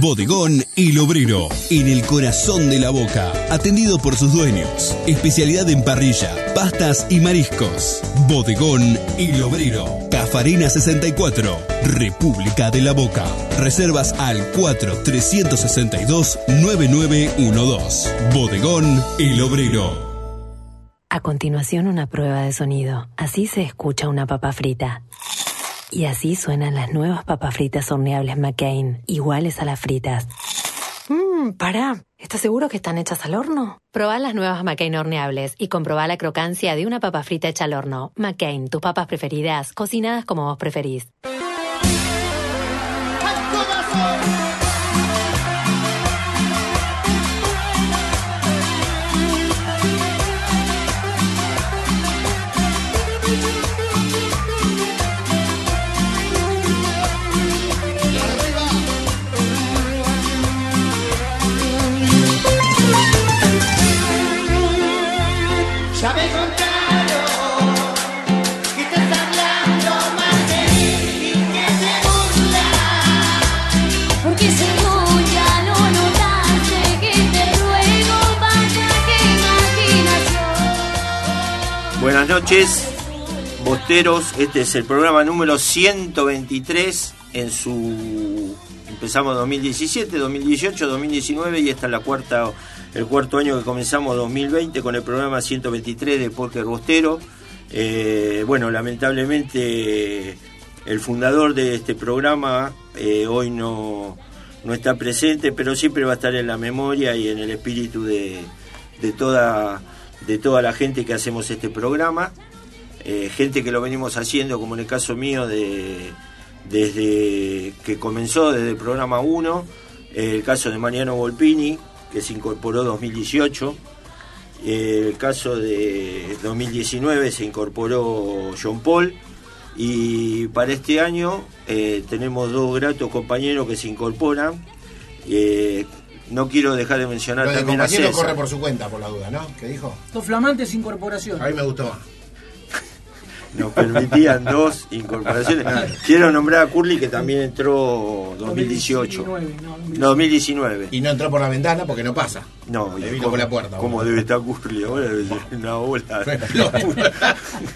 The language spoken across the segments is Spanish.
Bodegón El Obrero, en el corazón de la boca, atendido por sus dueños. Especialidad en parrilla, pastas y mariscos. Bodegón El Obrero, Cafarina 64, República de la Boca. Reservas al 4-362-9912. Bodegón El Obrero. A continuación una prueba de sonido. Así se escucha una papa frita. Y así suenan las nuevas papas fritas horneables McCain, iguales a las fritas. Mmm, pará. ¿Estás seguro que están hechas al horno? Probá las nuevas McCain horneables y comprobá la crocancia de una papa frita hecha al horno. McCain, tus papas preferidas, cocinadas como vos preferís. Noches, Bosteros. Este es el programa número 123 en su. Empezamos 2017, 2018, 2019 y esta es la cuarta, el cuarto año que comenzamos 2020 con el programa 123 de Póker Bostero. Eh, bueno, lamentablemente el fundador de este programa eh, hoy no, no está presente, pero siempre va a estar en la memoria y en el espíritu de, de toda, de toda la gente que hacemos este programa. Eh, gente que lo venimos haciendo, como en el caso mío, de, desde que comenzó, desde el programa 1, eh, el caso de Mariano Volpini, que se incorporó 2018, eh, el caso de 2019 se incorporó John Paul, y para este año tenemos dos gratos compañeros que se incorporan. No quiero dejar de mencionar Lo de también a compañero César. corre por su cuenta, por la duda, ¿no? ¿Qué dijo? Dos flamantes incorporaciones. A mí me gustó más. nos permitían dos incorporaciones. Quiero nombrar a Curly que también entró 2018. 2019, no, No, 2019. Y no entró por la ventana porque no pasa. No, Le y vino cómo- por la puerta, ¿Cómo debe estar Curly ahora? Debe ser una bola.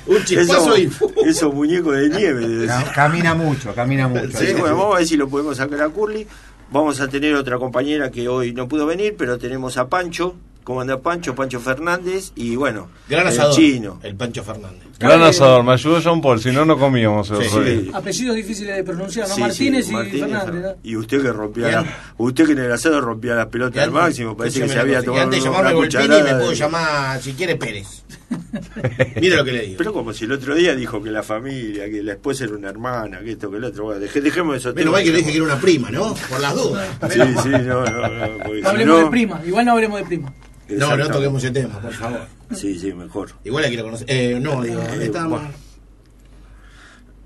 Un chispazo Eso- y... Esos muñecos de nieve. debe Ca- ser. Camina mucho, camina mucho. Sí, bueno, vamos a ver si lo podemos sacar a Curly. Vamos a tener otra compañera que hoy no pudo venir, pero tenemos a Pancho. ¿Cómo anda Pancho? Pancho Fernández. Y bueno, Gran el asador. chino. El Pancho Fernández. Gran asador, me ayudó John Paul, si no, no comíamos Sí, día. sí. Apellidos difíciles de pronunciar, ¿no? Sí, Martínez sí, y Martínez Fernández, ¿no? Y usted que rompía la, usted que en el asado rompía las pelotas al máximo, parece que se había Y tomado antes de una llamarme Volpini cucharada me puedo llamar, si quiere, Pérez. Mire lo que le digo. Pero como si el otro día dijo que la familia, que la esposa era una hermana, que esto, que el otro. Bueno, dejé- dejemos eso. Menos mal que le dije que era una prima, ¿no? Por las dudas. Sí, sí, no, no, no. porque No si hablemos no- de prima, igual no hablemos de prima. No, no toquemos ese tema, por favor. Sí, sí, mejor. Igual la quiero conocer. Eh, no, digo, Eh, estamos... bueno.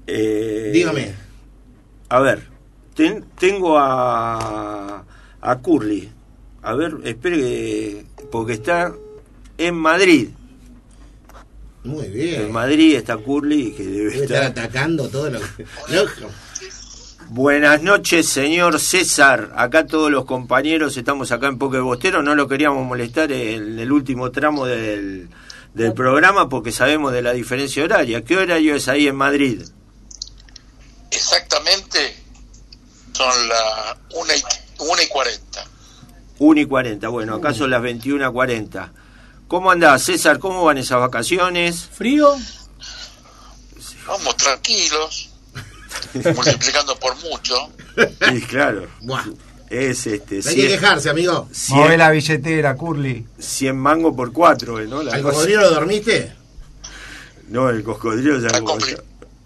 Eh, Dígame. A ver, ten- tengo a, a Curly. A ver, espere que. Porque está en Madrid. Muy En bien. Madrid está Curly, que debe Debe estar estar. atacando todo lo que... Buenas noches, señor César. Acá todos los compañeros estamos acá en Poker Bostero. No lo queríamos molestar en el último tramo del, del programa porque sabemos de la diferencia horaria. ¿Qué horario es ahí en Madrid? Exactamente son las 1 y, 1 y 40. 1 y 40. Bueno, acá son las 21 y 40. ¿Cómo andás, César? ¿Cómo van esas vacaciones? Frío, Vamos tranquilos, multiplicando por mucho. Sí, claro. Buah. Es este. Hay que 100, quejarse, amigo. Mueve 100, la billetera, Curly. 100 mango por 4, ¿no? La ¿Al cosa- cocodrilo lo dormiste? No, el cocodrilo ya Está compli-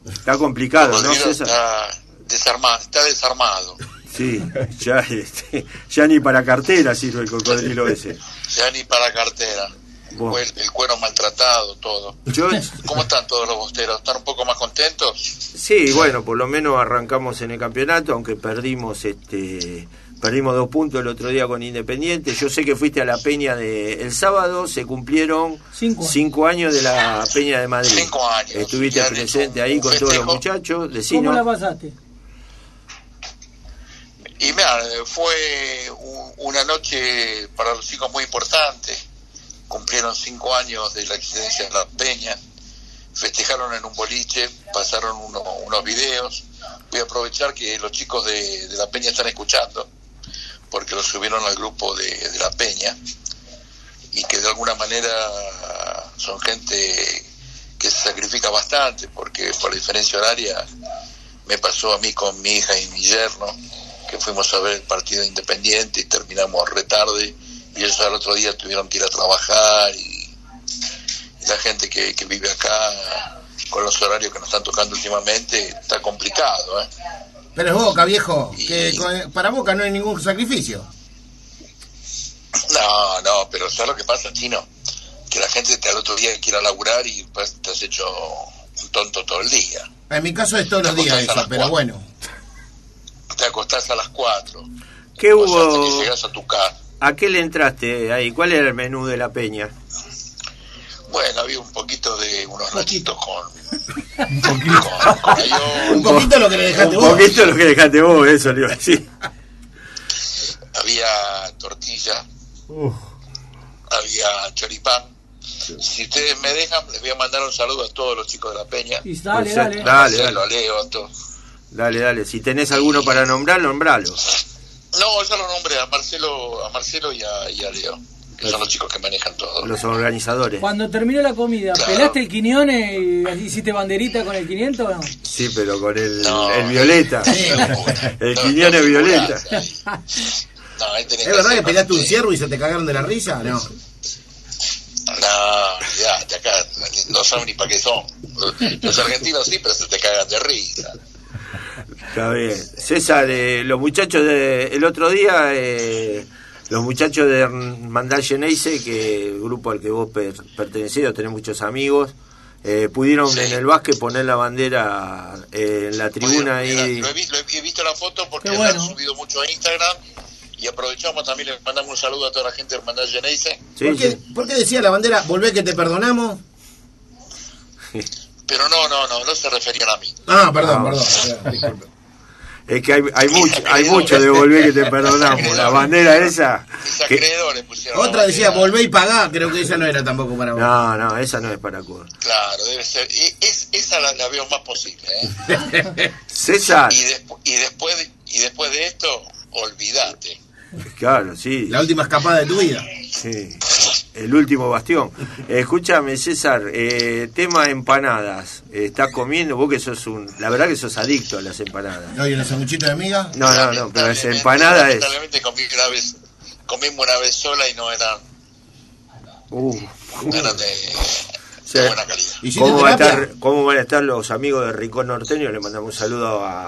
está complicado, ¿no, César? está desarmado, está desarmado. Sí, ya, este, ya ni para cartera sirve el cocodrilo ese. Ya ni para cartera. Bueno. El, el cuero maltratado, todo. Yo, ¿Cómo están todos los bosteros? ¿Están un poco más contentos? sí, bueno, por lo menos arrancamos en el campeonato, aunque perdimos este perdimos dos puntos el otro día con Independiente. Yo sé que fuiste a la Peña de el sábado, se cumplieron Cinco años. cinco años de la Peña de Madrid. Cinco años. Estuviste presente ahí con todos los muchachos, ¿cómo decinos. la pasaste? Y mira, fue un- una noche para los chicos muy importante. Cumplieron cinco años de la existencia de la Peña. Festejaron en un boliche, pasaron uno- unos videos. Voy a aprovechar que los chicos de, de la Peña están escuchando, porque los subieron al grupo de, de la Peña. Y que de alguna manera son gente que se sacrifica bastante, porque por la diferencia horaria me pasó a mí con mi hija y mi yerno, que fuimos a ver el partido independiente y terminamos retarde, y ellos al otro día tuvieron que ir a trabajar, y, y la gente que, que vive acá, con los horarios que nos están tocando últimamente, está complicado, ¿eh? Pero es Boca, viejo. Que para Boca no hay ningún sacrificio. No, no, pero ¿sabes lo que pasa, Chino? Que la gente te al otro día quiere laburar y pues te has hecho un tonto todo el día. En mi caso es todos los días eso, pero bueno. Te acostás a las 4, ¿Qué o sea, hasta que hubo? llegas a tu casa. ¿A qué le entraste ahí? ¿Cuál era el menú de la peña? Bueno, había un poquito de unos nachitos con, Un con, con ayón, poquito lo que le dejaste Un vos. poquito lo que dejaste vos, eso le iba a decir. había tortilla, había choripán. Si ustedes me dejan, les voy a mandar un saludo a todos los chicos de la Peña. Y dale, Pues, dale. Dale, dale. Leo, a todos. Dale, dale. Si tenés alguno para nombrar, nombralo. No, yo lo nombré a Marcelo, a Marcelo y a, y a Leo, que son los chicos que manejan todo. Los organizadores. Cuando terminó la comida, Claro. ¿pelaste el Quiñone y hiciste banderita con el 500 o no? Sí, pero con el, No. el violeta. El Quiñone violeta. No, ahí tenés ¿Es verdad que hacer peleaste un ciervo y se te cagaron de la risa? No. No, ya, de acá no saben ni para qué son. Los argentinos sí, pero se te cagan de risa. Está bien. César, eh, los muchachos de. El otro día, eh, los muchachos de Mandal Geneise, que el grupo al que vos per- pertenecés, tenés muchos amigos, eh, pudieron Sí. en el básquet poner la bandera eh, en la tribuna Mira, ahí. Lo he, vi- lo he- visto la foto porque Qué la han bueno. subido mucho a Instagram. Y aprovechamos también, le mandamos un saludo a toda la gente de Hermandad Geneise. Sí, ¿Por, qué, sí. por qué decía la bandera, volvé que te perdonamos? Pero no, no, no, no se referían a mí. Ah, perdón, Ah. perdón. perdón, disculpe. Es que hay, hay mucho, hay mucho de volver que te perdonamos. La bandera esa. Que- Otra decía, volvé y pagá. Creo que esa no era tampoco para vos. No, no, esa no es para Cuba. Claro, debe ser. y es, esa la, la veo más posible. ¿eh? César, y, despu- y, después de, y después de esto, olvídate. claro, sí. La última escapada de tu vida. Sí, el último bastión. Escúchame, César, eh, tema empanadas. ¿Estás comiendo? Vos que sos un. La verdad que sos adicto a las empanadas. ¿No hay una sanguchito de miga? No, no, no, pero esa Lamentablemente- empanada es. Lamentablemente comí una vez, comimos una vez sola y no eran, Uh, no eran de, Sí. de buena calidad. ¿Hiciste ¿Cómo, va a estar, ¿Cómo van a estar los amigos de Rincón Norteño? Le mandamos un saludo a,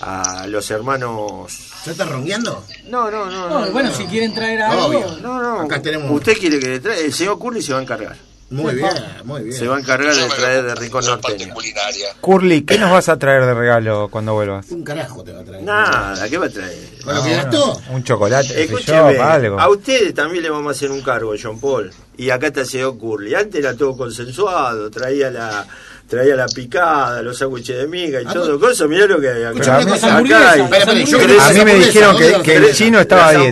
a los hermanos. ¿Ya estás rongueando? No, no, no. No, no, bueno, no. si quieren traer algo. Obvio. No, no. Acá tenemos- Usted quiere que le traiga. El señor Curly se va a encargar. Muy bien, muy bien. Se va a encargar de traer de Rincón Norteño. culinaria. Curly, ¿qué nos vas a traer de regalo cuando vuelvas? Un carajo te va a traer. Nada, ¿qué va a traer? ¿Con lo que Ah, gastó? Un chocolate, yo, Escúcheme, algo. a ustedes también le vamos a hacer un cargo, John Paul. Y acá está el señor Curly. Antes era todo consensuado, traía la traía la picada, los sándwiches de miga y Ah, todo. Cosa, mirá lo que hay acá. Acá hamburguesas, hay- A mí me dijeron ¿dónde que, que el chino estaba a dieta.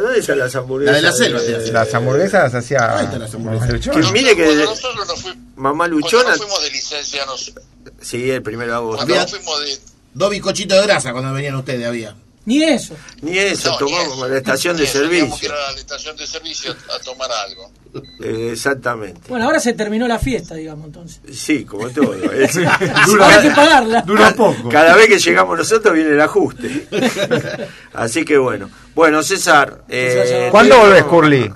¿dónde están las hamburguesas? La de la selva, de-. Las hamburguesas las hacía Ahí están las hamburguesas. Luchón. Que mire que Cuando nosotros nos fuimos, mamá cuando luchona. nos fuimos de licencia, nos, Sí, el primero de agosto. cuando Había- fuimos de, Dos bizcochitos de grasa cuando venían ustedes había. Ni eso. Ni eso, No, tomamos ni eso. la estación de Ni eso, Teníamos que servicio. ir a la estación de servicio a tomar algo. Eh, exactamente. Bueno, ahora se terminó la fiesta, digamos, entonces. Sí, como todo. Es- hay que pagarla. Dura poco. Cada vez que llegamos nosotros viene el ajuste. Así que bueno. Bueno, César. eh, ¿Cuándo volvés, Curly?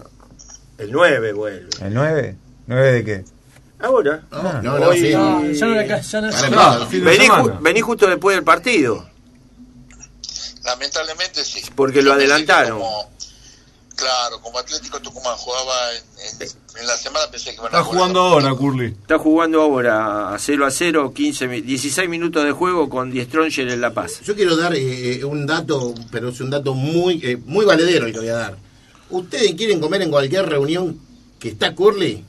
El 9 vuelve. ¿El 9? ¿9 de qué? Ahora. No, no, no, Hoy- sí. No, ya no ya Vení, ju- vení justo después del partido. Lamentablemente sí. Porque lo adelantaron. como- claro, como Atlético Tucumán jugaba en, en- en la semana, pensé que iban a Está jugar jugando ahora. Curly. Está jugando ahora 0 a 0, 15, mi- 16 minutos de juego con Die Stronger en La Paz. Yo quiero dar eh, un dato, pero es un dato muy eh, muy valedero el que voy a dar. Ustedes quieren comer en cualquier reunión que está Curly,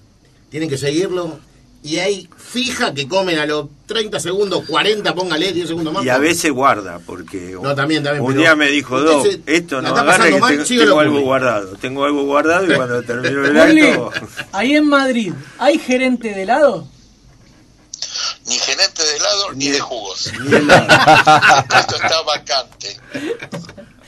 tienen que seguirlo y hay fija que comen a los 30 segundos, 40, póngale 10 segundos más. Y a veces guarda, porque No, también, también, un día me dijo, Doc, se- esto no pasando que mal, tengo, tengo algo guardado. Tengo algo guardado y cuando termino el acto... ahí en Madrid, ¿hay gerente de helado? Ni gerente de helado ni, de jugos. ni helado. Esto está vacante.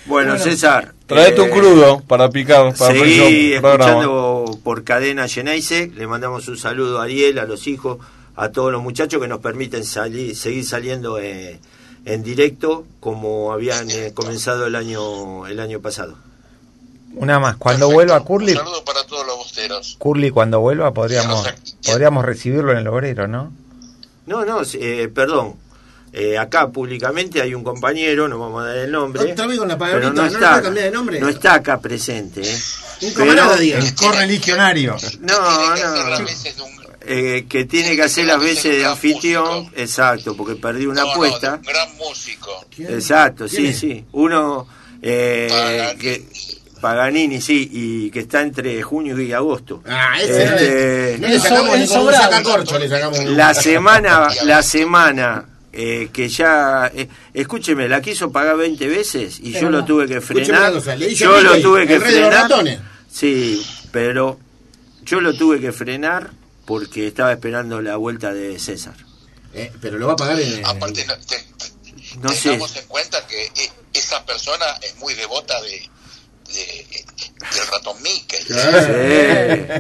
Bueno, César. Traete un eh, crudo para picar para programa. escuchando por cadena Geneise. Le mandamos un saludo a Ariel, a los hijos, a todos los muchachos que nos permiten salir, seguir saliendo eh, en directo como habían eh, comenzado el año el año pasado. Una más. Cuando vuelva Curly, Un saludo para todos los bosteros. Curly cuando vuelva podríamos podríamos recibirlo en el obrero, ¿no? No, no, eh, perdón. Eh, acá públicamente hay un compañero, no vamos a dar el nombre. Otra vez con la palabrita, no ¿no está, cambiar de nombre? no está acá presente. ¿eh? Un camarada. El correligionario. No, no. Eh, que tiene que hacer las veces de anfitrión, exacto, porque perdí una apuesta. Un gran músico. Exacto, ¿Quién sí, es? sí. Uno eh, que Paganini, sí, y que está entre junio y agosto. Ah, ese no le- Este, no le sacamos ni con un sacacorcho, le sacamos La semana, la semana eh, que ya, eh, escúcheme, la quiso pagar 20 veces y Pero yo lo tuve que frenar. cosa, yo lo tuve que frenar. Sí, pero yo lo tuve que frenar porque estaba esperando la vuelta de César. Eh, pero lo va a pagar en. Aparte, no, te- No sé. tengamos en cuenta que eh, esa persona es muy devota de, de- del ratón Mickey. Sí.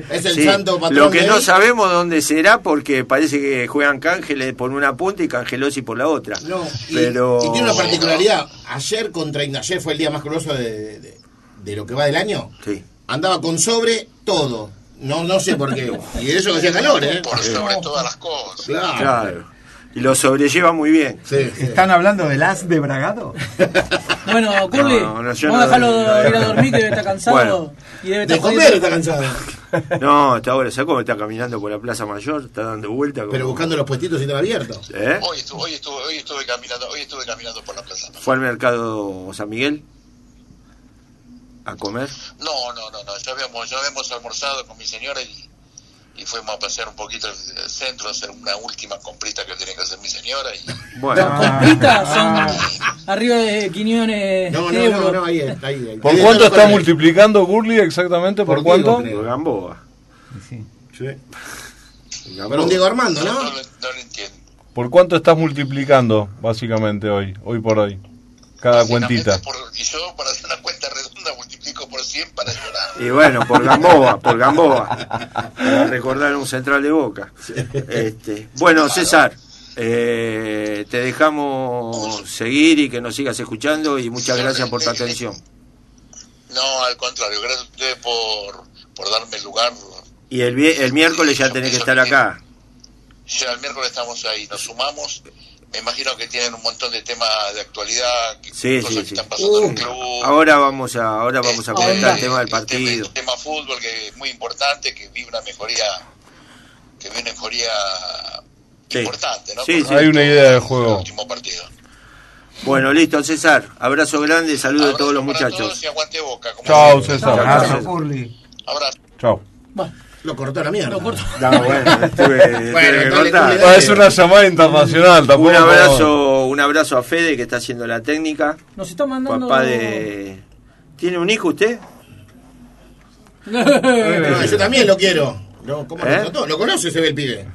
Es el Sí. santo patrón Lo que de no sabemos dónde será porque parece que juegan Cángeles por una punta y Cangelosi por la otra. No, y, pero y tiene una particularidad. Ayer contra Ignayer fue el día más glorioso de, de- de lo que va del año. Sí. Andaba con sobre todo. No, no sé por qué. Y de eso que hacía calor, ¿eh? Por sobre todas las cosas. Claro. Claro. Y lo sobrelleva muy bien. ¿Están hablando del as de Bragado? Bueno, Curly, No, no, yo vamos a no- dejarlo ir a dormir que debe estar cansado. Bueno. y debe De estar comer jodido. está cansado. No, hasta ahora, ¿sabes cómo está caminando por la Plaza Mayor? Está dando vueltas. como- Pero buscando los puestitos y estaba abierto. ¿Eh? Hoy estuve, hoy, estuve, hoy estuve caminando, hoy estuve caminando por la plaza. ¿Fue al mercado San Miguel? ¿A comer? No, no, no, no. Ya habíamos, ya habíamos almorzado con mi señora y, y fuimos a pasear un poquito el, centro, a hacer una última comprita que tenía que hacer mi señora. Y, Bueno. Las compritas son arriba de 500 No, no, no, no, ahí, ahí, ahí. ¿Por Ahí cuánto está multiplicando Gurley exactamente? ¿Por, Por cuánto? Por Gamboa. Sí. Gamboa. Para un Diego Armando, ¿no? no, lo- no lo entiendo. ¿Por cuánto estás multiplicando básicamente hoy, hoy por hoy? Cada cuentita. Por- y yo, para hacer una cuenta 100 para llorar. Y bueno, por Gamboa, por Gamboa. Para recordar un central de boca. Este, bueno, César, eh, te dejamos seguir y que nos sigas escuchando y muchas gracias por tu atención. No, al contrario, gracias a ustedes por, por darme el lugar. Y el, el miércoles ya tenés que estar acá. Ya el miércoles estamos ahí, nos sumamos. Me imagino que tienen un montón de temas de actualidad, que Sí, cosas sí, que sí. están pasando en el club. Ahora vamos a, ahora vamos a comentar el tema del El partido. tema fútbol que es muy importante, que vive una mejoría, que vive una mejoría Sí. importante, ¿no? Sí, Por sí. Hay una idea de juego. último partido. Bueno, listo, César. Abrazo grande, saludo a todos los muchachos. Todos y aguante boca. como Chao. César. Abrazo, Curly. Abrazo. Chao. Lo cortó la mierda. No, bueno, tuve, Bueno, tuve que dale, cortar. Curly, Ah, es una llamada internacional, tampoco. Un abrazo, un abrazo a Fede que está haciendo la técnica. Nos está mandando. Papá de. ¿Tiene un hijo usted? No, yo también lo quiero. No, ¿Cómo ¿Eh? lo trató? ¿Lo conoce se ve el pibe?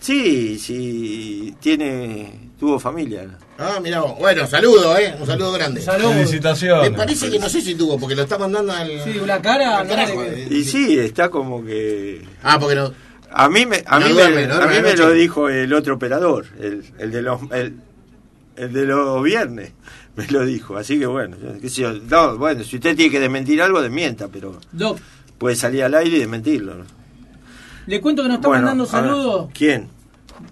Sí, sí, tiene. tuvo familia. Ah, vos. Bueno, saludo, ¿eh? Un saludo grande. Salud. Me Felicitaciones. parece que no sé si tuvo, porque lo está mandando al. Sí, la cara. al carajo, eh. Y sí, está como que. Ah, porque no. A mí me, a No mí duerme, me, a mí me lo dijo el otro operador, el, el de los el, el de los viernes, me lo dijo. Así que bueno, yo- qué sé yo. No, bueno, si usted tiene que desmentir algo, desmienta, pero Doc, puede salir al aire y desmentirlo. ¿no? le cuento que nos está Bueno, mandando saludos. ¿Quién?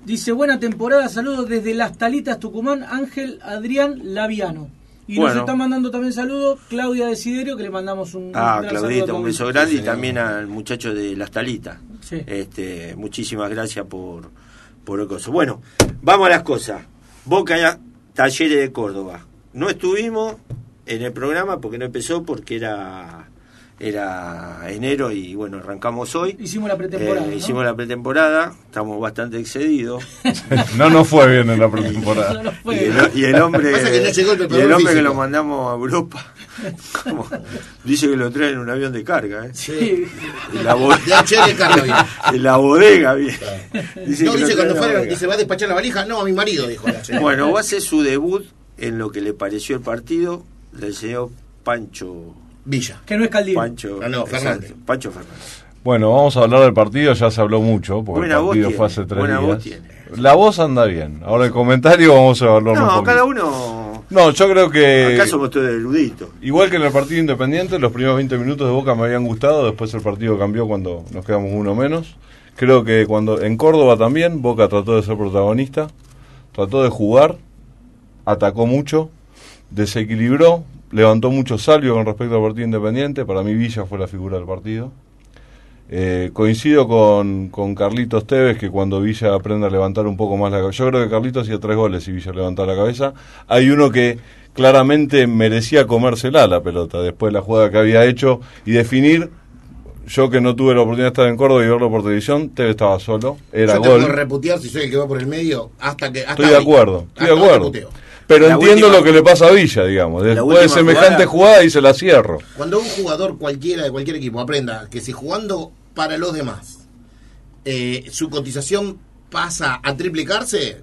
Dice, buena temporada, saludos desde Las Talitas, Tucumán, Ángel Adrián Laviano. Y nos está mandando también saludos Claudia Desiderio, que le mandamos un, Ah, un gran Claudita, un beso grande y también al muchacho de Las Talitas. Sí. Este, muchísimas gracias por, por el coso. Bueno, vamos a las cosas. Boca ya, Talleres de Córdoba. No estuvimos en el programa porque no empezó porque era era enero y bueno, arrancamos hoy. Hicimos la pretemporada. Eh, ¿no? Hicimos la pretemporada, estamos bastante excedidos. No nos fue bien en la pretemporada. No, no Y fue. el, y el hombre, que no llegó el y el preparador hombre que lo mandamos a Europa, como- dice que lo traen en un avión de carga. ¿eh? Sí. En la, bo- De HL carga bien. en la bodega, bien. no, que dice lo traen cuando fuera, bodega. dice, ¿va a despachar la valija? No, a mi marido, dijo la. Bueno, va a ser su debut en lo que le pareció el partido del señor Pancho. Villa. Que no es Caldini. Pancho, Ah, no, Fernández. exacto, Pancho Fernández. Bueno, vamos a hablar del partido, ya se habló mucho, porque Buena el voz partido fue hace tres buena días. voz tiene. La voz anda bien. Ahora el comentario vamos a evaluarlo un No, cada uno. No, yo creo que Acá somos todos eruditos. igual que en el partido independiente, los primeros 20 minutos de Boca me habían gustado, después el partido cambió cuando nos quedamos uno menos. Creo que cuando en Córdoba también Boca trató de ser protagonista, trató de jugar, atacó mucho, desequilibró, levantó mucho salvio con respecto al partido independiente. Para mí Villa fue la figura del partido. Eh, coincido con, con Carlitos Tevez que cuando Villa aprende a levantar un poco más la cabeza, yo creo que Carlitos hacía tres goles y Villa levantaba la cabeza. Hay uno que claramente merecía comérsela la pelota después de la jugada que había hecho y definir. Yo que no tuve la oportunidad de estar en Córdoba y verlo por televisión, Tevez estaba solo, era Yo te gol. puedo reputear si soy el que va por el medio hasta que. Hasta Estoy de acuerdo, estoy de acuerdo. Pero La entiendo última- lo que le pasa a Villa, digamos. Después de semejante jugada- jugada y se la cierro. Cuando un jugador cualquiera de cualquier equipo aprenda que si jugando para los demás eh, su cotización pasa a triplicarse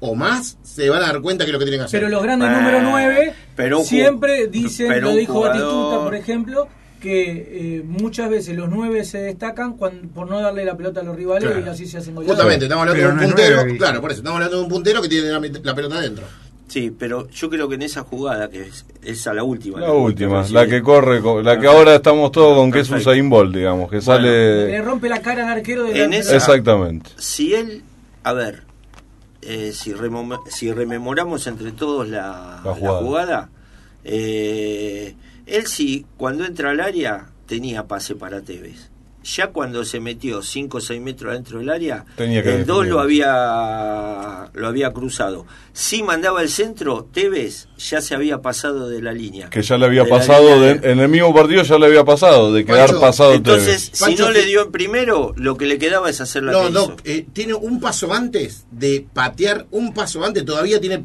o más, se van a dar cuenta que es lo que tienen que hacer. Pero los grandes Eh, número 9 pero un ju- siempre dicen, pero lo dijo jugador- Batistuta, por ejemplo, que eh, muchas veces los 9 se destacan cuando, por no darle la pelota a los rivales Claro. y así se hacen goleadas. Justamente, estamos hablando Pero de un no puntero. claro, por eso, estamos hablando de un puntero que tiene la, la pelota adentro. Sí, pero yo creo que en esa jugada, que es esa la última. La última, la que corre, con- la que ahora estamos todos con que es. Usain Bolt, digamos, que Le sale... rompe la cara al arquero de En la- esa- Exactamente. Si él, a ver, eh, si, remom- si rememoramos entre todos la, La la jugada. jugada, eh, él sí, cuando entra al área, tenía pase para Tevez. Ya cuando se metió 5 o 6 metros dentro del área, Tenía que el 2 definir. lo había, lo había cruzado. Si mandaba el centro, Tevez ya se había pasado de la línea. Que ya le había De pasado, de- en el mismo partido ya le había pasado, de quedar Pancho, pasado Entonces, Tevez. si Pancho, no le dio en primero, lo que le quedaba es hacer la No, que no, hizo. eh, tiene un paso antes de patear, un paso antes, todavía tiene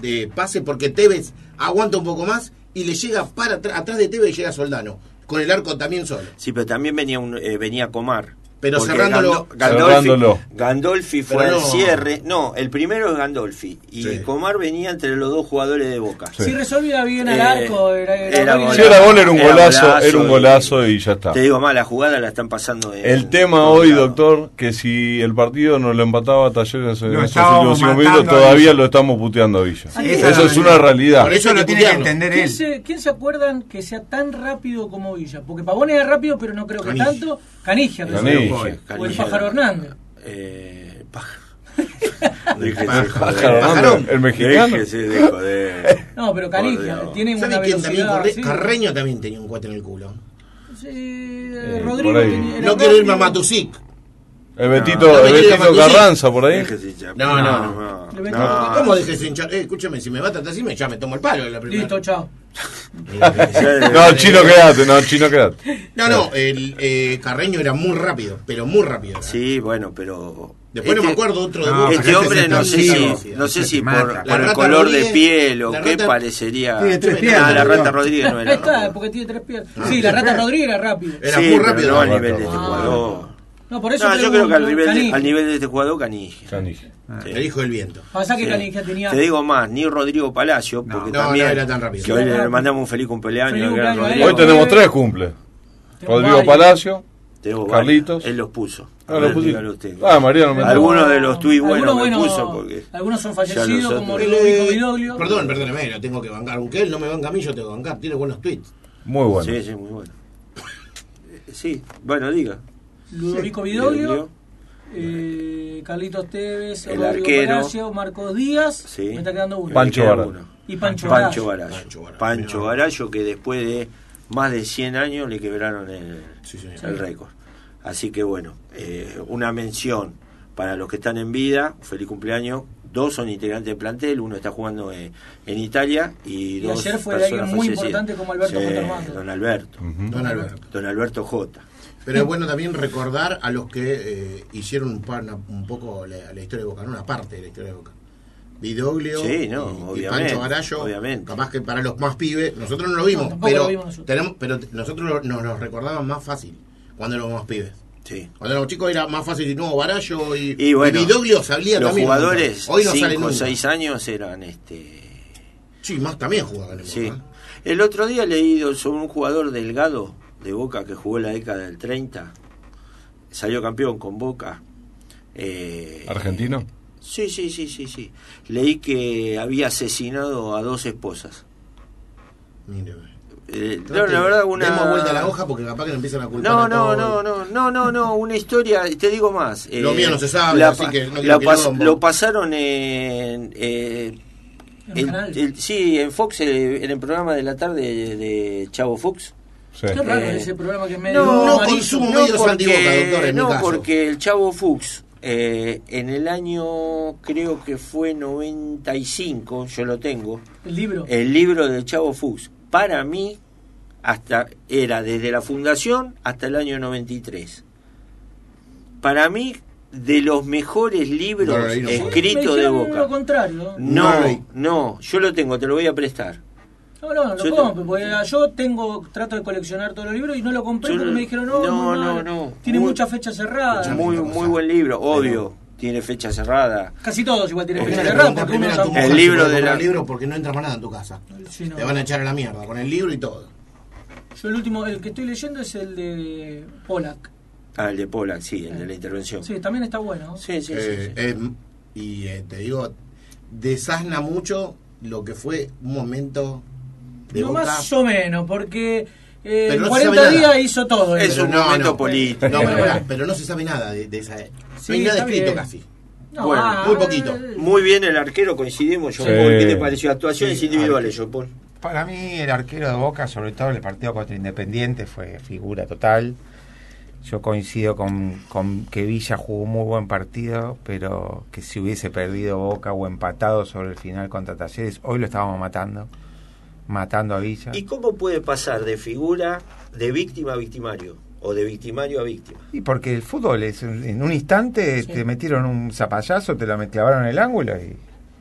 de pase porque Tevez aguanta un poco más y le llega para atrás, atrás de Tevez llega Soldano, con el arco también solo. Sí, pero también venía un, eh, venía Comar. Pero Porque cerrándolo- Gandolfi, Cerrándolo. Gandolfi fue Pero al no. cierre. No, el primero es Gandolfi. Y Sí. Comar venía entre los dos jugadores de Boca. Sí. Si resolvía bien al Eh, arco, era, era gol. Si era gol, era un Era golazo, golazo era un golazo y ya está. Te digo más, la jugada la están pasando. en- El tema hoy, doctor, que si el partido no lo empataba Talleres en esos últimos cinco minutos, a todavía lo estamos puteando a Villa. Sí, Eso esa es la- una realidad. Por eso Eso lo tiene que entender ¿Quién él. se, quién se acuerdan que sea tan rápido como Villa? Porque Pavón era rápido, pero no creo que Canigia. tanto. Canigia, que Canigia. se- o el. Pájaro Hernández. Eh, pájaro. Déjese Pájaro. el mexicano. Déjese de joder. No, pero Dios. tiene ¿Sabe una quién también? velocidad. Corre- así. Carreño también tenía un cuate en el culo. Sí, eh, Rodrigo tenía- No quiero irme a. Matusic. El Betito, No, no el Betito. Carranza por ahí. No, no, no. Meto- no. ¿Cómo dejes hinchar? Eh, escúchame, si me va a tratar así, me, ya me tomo el palo la primera. Listo, chao. No, chino quédate, no, chino quédate. No, no, el eh, Carreño era muy rápido, pero muy rápido. Sí, bueno, pero. Después no este- me acuerdo otro de No, Boca Este que hombre no sé si, no sé si por, el color de piel o qué Rata- parecería. Tiene tres Ah, piernas, la rata. Rodríguez no era. Ahí está, porque tiene tres piernas. Sí, la rata Rodríguez era rápido. Era Sí, muy pero rápido. No la nivel de este jugador. No, por eso No, yo creo que al nivel, de, al nivel de este jugador, Canigia. Canigia. Sí. El hijo del viento. Pasa que Sí. Canigia tenía. Te digo más, ni Rodrigo Palacio, porque No, también. no era tan rápido. Que hoy le mandamos un feliz cumpleaños. Feliz. Rodrigo. Hoy tenemos tres cumple. Tengo Rodrigo varios. Palacio. Tengo Carlitos. varios. Él los puso. Ah, A lo ver, pusiste. dígalo usted. Ah, Mariano me Algunos de los tuits buenos me buenos- puso porque. Algunos son fallecidos, los como. Ludovico Vidoglio. Perdón, perdóneme, lo tengo que bancar. Aunque él no me banca a mí, yo tengo que bancar. Tiene buenos tweets. Muy bueno. Sí, sí, muy bueno. Sí, bueno, diga. Ludovico Vidoglio. Vidoglio. eh, Carlitos Tevez, El Rodrigo arquero. Marcos Díaz. Sí. Me está quedando uno. Pancho Barallo. Y Pancho Pancho Barallo. Pancho Barallo. Pancho Mirá. Barallo, que después de más de 100 años le quebraron el, Sí, señor. el récord. Así que bueno, eh, una mención para los que están en vida, feliz cumpleaños, dos son integrantes del plantel, uno está jugando eh, en Italia y, Y dos ayer fue personas alguien muy fallecidas. importante como Alberto Sí, J. Don Alberto. Don Alberto. Don Alberto J. Pero es bueno también recordar a los que eh, hicieron un, par- una- un poco la, la historia de Boca, no una parte de la historia de Boca. Vidoglio Sí, no, y- Pancho Barallo, obviamente. capaz que para los más pibes, nosotros no lo vimos, No, pero, lo vimos nosotros. tenemos, pero nosotros lo- nos lo recordaban más fácil cuando éramos más pibes. Sí. Cuando éramos chicos era más fácil y no, Barallo y, Y bueno, y Vidoglio salía los también. jugadores Hoy no 5 o nunca. 6 años eran este Sí, más también jugaban en Sí. Boca. ¿eh? El otro día he leído sobre un jugador delgado de Boca que jugó en la década del 30. Salió campeón con Boca. Eh, ¿Argentino? Sí, sí, sí, sí, sí. Leí que había asesinado a dos esposas. Mire, Eh, no, la verdad, una... Demos vuelta a la hoja porque capaz que nos empiezan a culpar No, a no, todos. no, no, no, no, no, una historia, te digo más. eh, Lo mío no se sabe, la así que no quiero la pas-. Lo pasaron en... eh, En el- sí, en Fox, eh, en el programa de la tarde de, de Chavo Fox. Sí. Qué raro Eh, ese programa que es medio no amarillo. consumo medios doctor, en mi no, caso. porque el Chavo Fuchs, eh, en el año, creo que fue 95, yo lo tengo, El libro. el libro del Chavo Fuchs, para mí, hasta era desde la fundación hasta el año 93. Para mí, de los mejores libros No no escritos de Boca. lo contrario. No No, no, yo lo tengo, te lo voy a prestar. No, no, Yo lo te- compro, porque yo tengo, trato de coleccionar todos los libros y no lo compré Yo porque no- me dijeron, no, no, no, no. tiene Muy- mucha fecha cerrada. Muy, muy buen libro, obvio, tiene fecha cerrada. Casi todos igual tienen ¿Por qué fecha cerrada porque uno El libro de la- libro porque no entra más nada en tu casa. Sí, no. Te van a echar a la mierda con el libro y todo. Yo el último, el que estoy leyendo es el de Polak. Ah, el de Pollack, sí, el de la intervención. Sí, también está bueno. Sí, sí, sí, Eh, sí. eh, y eh, te digo, desasna mucho lo que fue un momento de no Boca. más o menos, porque eh, Pero en no se 40 sabe nada. días hizo todo. Es un momento político. No, pero, no se sabe nada de, de esa. Sí, no hay nada está escrito bien. casi. No, Bueno, ah, muy poquito. Muy bien el arquero, coincidimos, John Sí. Paul. ¿Qué te pareció? Actuaciones Sí, individuales, John Paul. Para mí el arquero de Boca, sobre todo en el partido contra Independiente, fue figura total. Yo coincido con, con que Villa jugó un muy buen partido, pero que si hubiese perdido Boca o empatado sobre el final contra Talleres, hoy lo estábamos matando, matando a Villa. ¿Y cómo puede pasar de figura de víctima a victimario? O de victimario a víctima. Y porque el fútbol es en en un instante Sí. te metieron un zapallazo, te lo met- clavaron en el ángulo y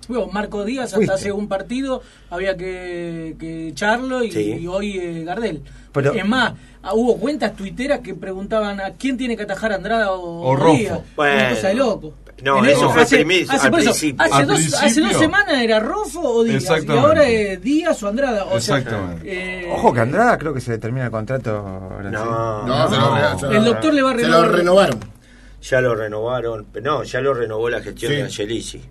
Bueno, Marco Díaz hasta hace un partido había que, que echarlo y, Sí. y hoy eh, Gardel. Pero- es más, ah, hubo cuentas tuiteras que preguntaban a quién tiene que atajar Andrada o, O Rojo. Díaz. Bueno. Una cosa de loco. No, En eso fue hace, primicia, hace, al eso, principio. hace, Al dos, hace principio. dos semanas era Rofo o Díaz y ahora es Díaz o Andrada. O sea, Exactamente. eh, Ojo que Andrada creo que se le termina el contrato. ahora sí. No, No, se lo, se El doctor le va a se renovar. lo renovaron. ya lo renovaron. No, ya lo renovó la gestión Sí. de Angelici.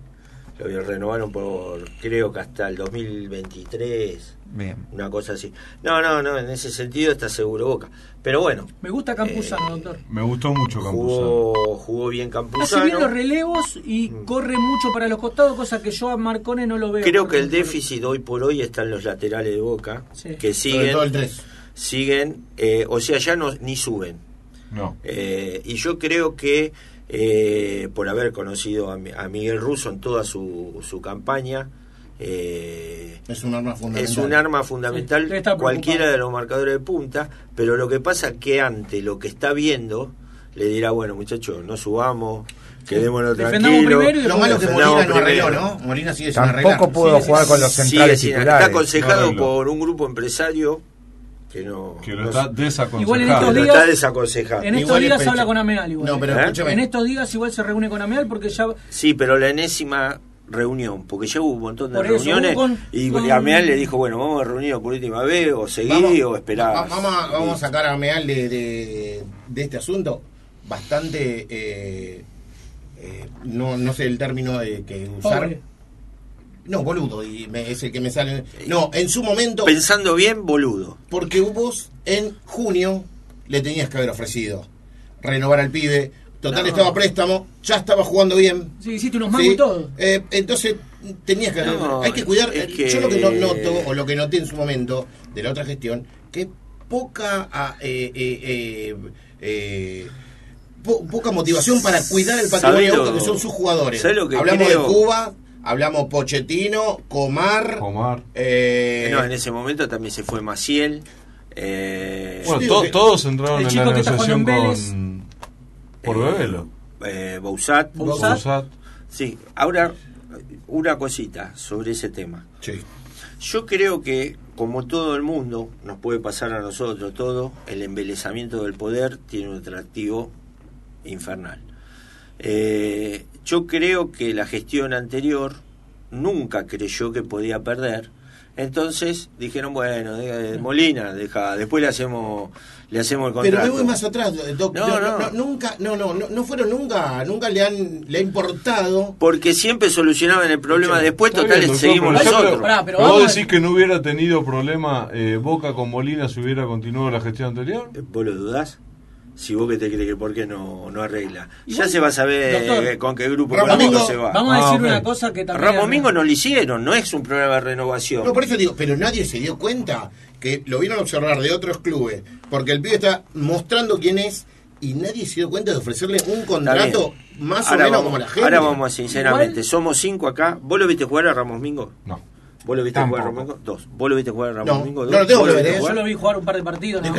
Lo renovaron por, creo que hasta el 2023. Bien. Una cosa así. No, no, no, en ese sentido está seguro Boca. Pero bueno, me gusta Campuzano, Eh, doctor. Me gustó mucho Campuzano. jugó, jugó bien Hace Campuzano. bien los relevos y Mm. corre mucho para los costados, cosa que yo a Marcone no lo veo. Creo que el déficit hoy por hoy está en los laterales de Boca, Sí. que siguen, todo el 3. siguen, eh, o sea, ya no ni suben. No. Eh, y yo creo que eh, por haber conocido a, Mi- a Miguel Russo en toda su, su campaña, eh, Es un arma fundamental. es un arma fundamental Sí, cualquiera de los marcadores de punta, pero lo que pasa es que ante lo que está viendo, le dirá, bueno muchachos, no subamos, quedémonos Defendamos tranquilos. primero y Lo malo que Molina no arregló. ¿no? Molina sigue sin arreglar. Tampoco pudo Sí, sí, jugar sí. con los centrales sin- titulares. está aconsejado No por un grupo empresario que no, Que lo no- está desaconsejado. Igual en estos lo días- está desaconsejado. En estos es días pecho. habla con Ameal igual. No, pero ¿Eh? escúchame. En estos días igual se reúne con Ameal porque ya Sí, pero la enésima reunión, porque ya hubo un montón de eso, reuniones con- y con- Ameal le dijo, bueno, vamos a reunirnos por última vez, o seguir Vamos, o esperar. va- vamos, a, vamos a sacar a Meal de, de, de este asunto. Bastante. eh, eh, no, no sé el término de que usar. pobre. No, boludo, y me- es el que me sale. No, en su momento. Pensando bien, boludo. Porque vos en junio le tenías que haber ofrecido renovar al pibe. Total, No. estaba préstamo, ya estaba jugando bien. Sí, hiciste unos mangos Sí, y todo. eh, entonces tenías que No, hay que cuidar es que- yo lo que no noto o lo que noté en su momento de la otra gestión que poca ah, eh, eh, eh, eh, po- poca motivación para cuidar el patrimonio ¿Sabés de Boca, lo- que son sus jugadores ¿sabés lo que hablamos creo? de Cuba hablamos Pochettino, Comar. Comar. eh, No, en ese momento también se fue Maciel. eh, Bueno, to- que- todos entraron en la negociación con. Por eh, Bebelo. eh, Bouzat. Bouzat. Bouzat. Sí, ahora una cosita sobre ese tema. sí. Yo creo que, como todo el mundo, nos puede pasar a nosotros todo, el embelezamiento del poder tiene un atractivo infernal. Eh, yo creo que la gestión anterior nunca creyó que podía perder. Entonces dijeron, bueno, eh, Molina, deja, después le hacemos le hacemos el Pero contrato. me voy más atrás, Doc. No, No, no. no, nunca, no, no, no, no fueron nunca, nunca le han, le ha importado. Porque siempre solucionaban el problema después, total, bien, seguimos pero nosotros. Pará, pero ¿Vos vamos decís que no hubiera tenido problema eh, Boca con Molina si hubiera continuado la gestión anterior? ¿Vos lo dudás? Si vos que te crees que por qué no, no arregla. ya se va a saber doctor, con qué grupo Ramos económico Mingo, se va. Vamos a Ah, decir una cosa que también. Ramos Mingo no lo hicieron, no es un programa de renovación. No, por eso digo, pero nadie se dio cuenta que lo vieron observar de otros clubes, porque el pibe está mostrando quién es y nadie se dio cuenta de ofrecerle un contrato más o menos vamos- como la gente. Ahora vamos a sinceramente, Igual- somos cinco acá. ¿Vos lo viste jugar a Ramos Mingo? No. ¿Vos lo viste Tampoco. jugar a Mingo? Dos. ¿Vos lo viste jugar a Ramos No, Mingo? no lo tengo ¿Vos que ver, ¿eh? Yo lo vi jugar un par de partidos. no lo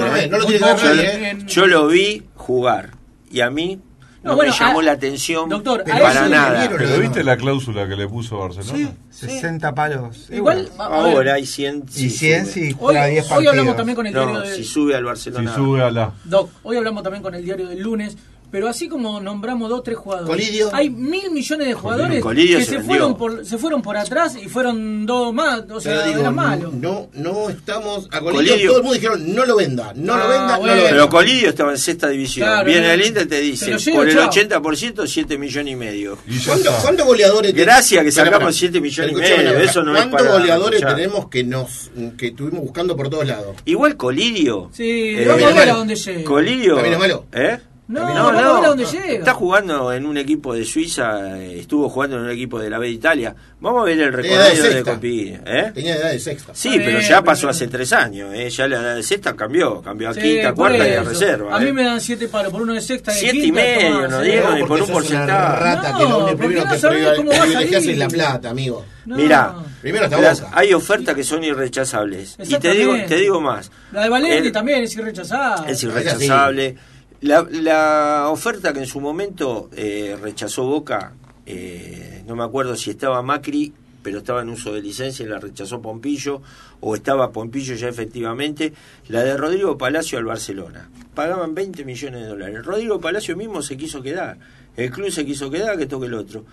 tiene que poco, ver nadie, en- Yo lo vi jugar y a mí no, No, bueno, me llamó a- la atención doctor, para nada. ¿Pero viste la cláusula que le puso Barcelona? 60 palos. Igual, Ahora hay 100 Y 100 sube. si hoy, juega 10 hoy hablamos también con el diario de. si sube al Si Barcelona. sube a la. Doc, hoy hablamos también con el diario del lunes, pero así como nombramos dos, tres jugadores, Colidio. hay mil millones de jugadores Colidio que se fueron por, se fueron por atrás y fueron dos más, o sea, digo, eran malos. no, no estamos a Colidio. Colidio, todo el mundo dijeron no lo venda, no lo Ah, venda, no bueno. lo venda. Pero Colidio estaba en sexta división. Claro, Viene no. el Inter y te dice, llevo, por el chao. 80%, 7 millones y medio. ¿Cuántos está. cuántos goleadores Gracias que sacamos espera. 7 millones y medio, espera. eso no es ¿Cuántos para goleadores escuchar. tenemos que nos que estuvimos buscando por todos lados? Igual Colidio. Sí, eh, vamos a ver a dónde llega. Colidio. ¿También es malo? ¿Eh? No, a ver a dónde llega. Está jugando en un equipo de Suiza, eh, estuvo jugando en un equipo de la B de Italia. Vamos a ver el edad de recorrido de. Copini. ¿eh? Tenía edad de sexta. Sí, pero ya pasó hace tres años. ¿eh? Ya la edad de sexta cambió. Cambió a Sí, quinta, cuarta y a reserva. A mí ¿eh? me dan siete palos por uno de sexta y de Siete y medio, no digo, No, ni por un porcentaje. rata No, que lo primero no que sabés priva- cómo va a privilegiás salir. es la plata, amigo. No. Mira, Primero está las- Boca. hay ofertas que son irrechazables. Y te digo, te digo más. La de Valenti El- también es irrechazada. Es irrechazable. La, la oferta que en su momento eh, rechazó Boca, eh, no me acuerdo si estaba Macri, pero estaba en uso de licencia y la rechazó Pompillo, o estaba Pompillo ya efectivamente, la de Rodrigo Palacio al Barcelona. Pagaban 20 millones de dólares. Rodrigo Palacio mismo se quiso quedar. El club se quiso quedar, que toque el otro.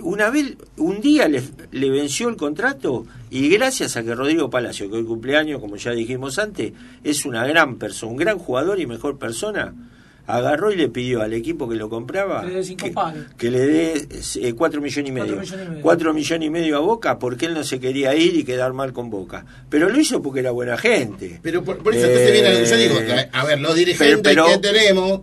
Una vez, un día le, le venció el contrato y gracias a que Rodrigo Palacio, que hoy cumpleaños, como ya dijimos antes, es una gran persona, un gran jugador y mejor persona, agarró y le pidió al equipo que lo compraba Que le dé que, le dé eh, cuatro millones y medio. millones y medio. Cuatro millones y medio a Boca porque él no se quería ir y quedar mal con Boca. Pero lo hizo porque era buena gente. Pero por, por eso entonces viene lo que yo digo, Eh, a ver, los dirigentes pero- pero- que tenemos,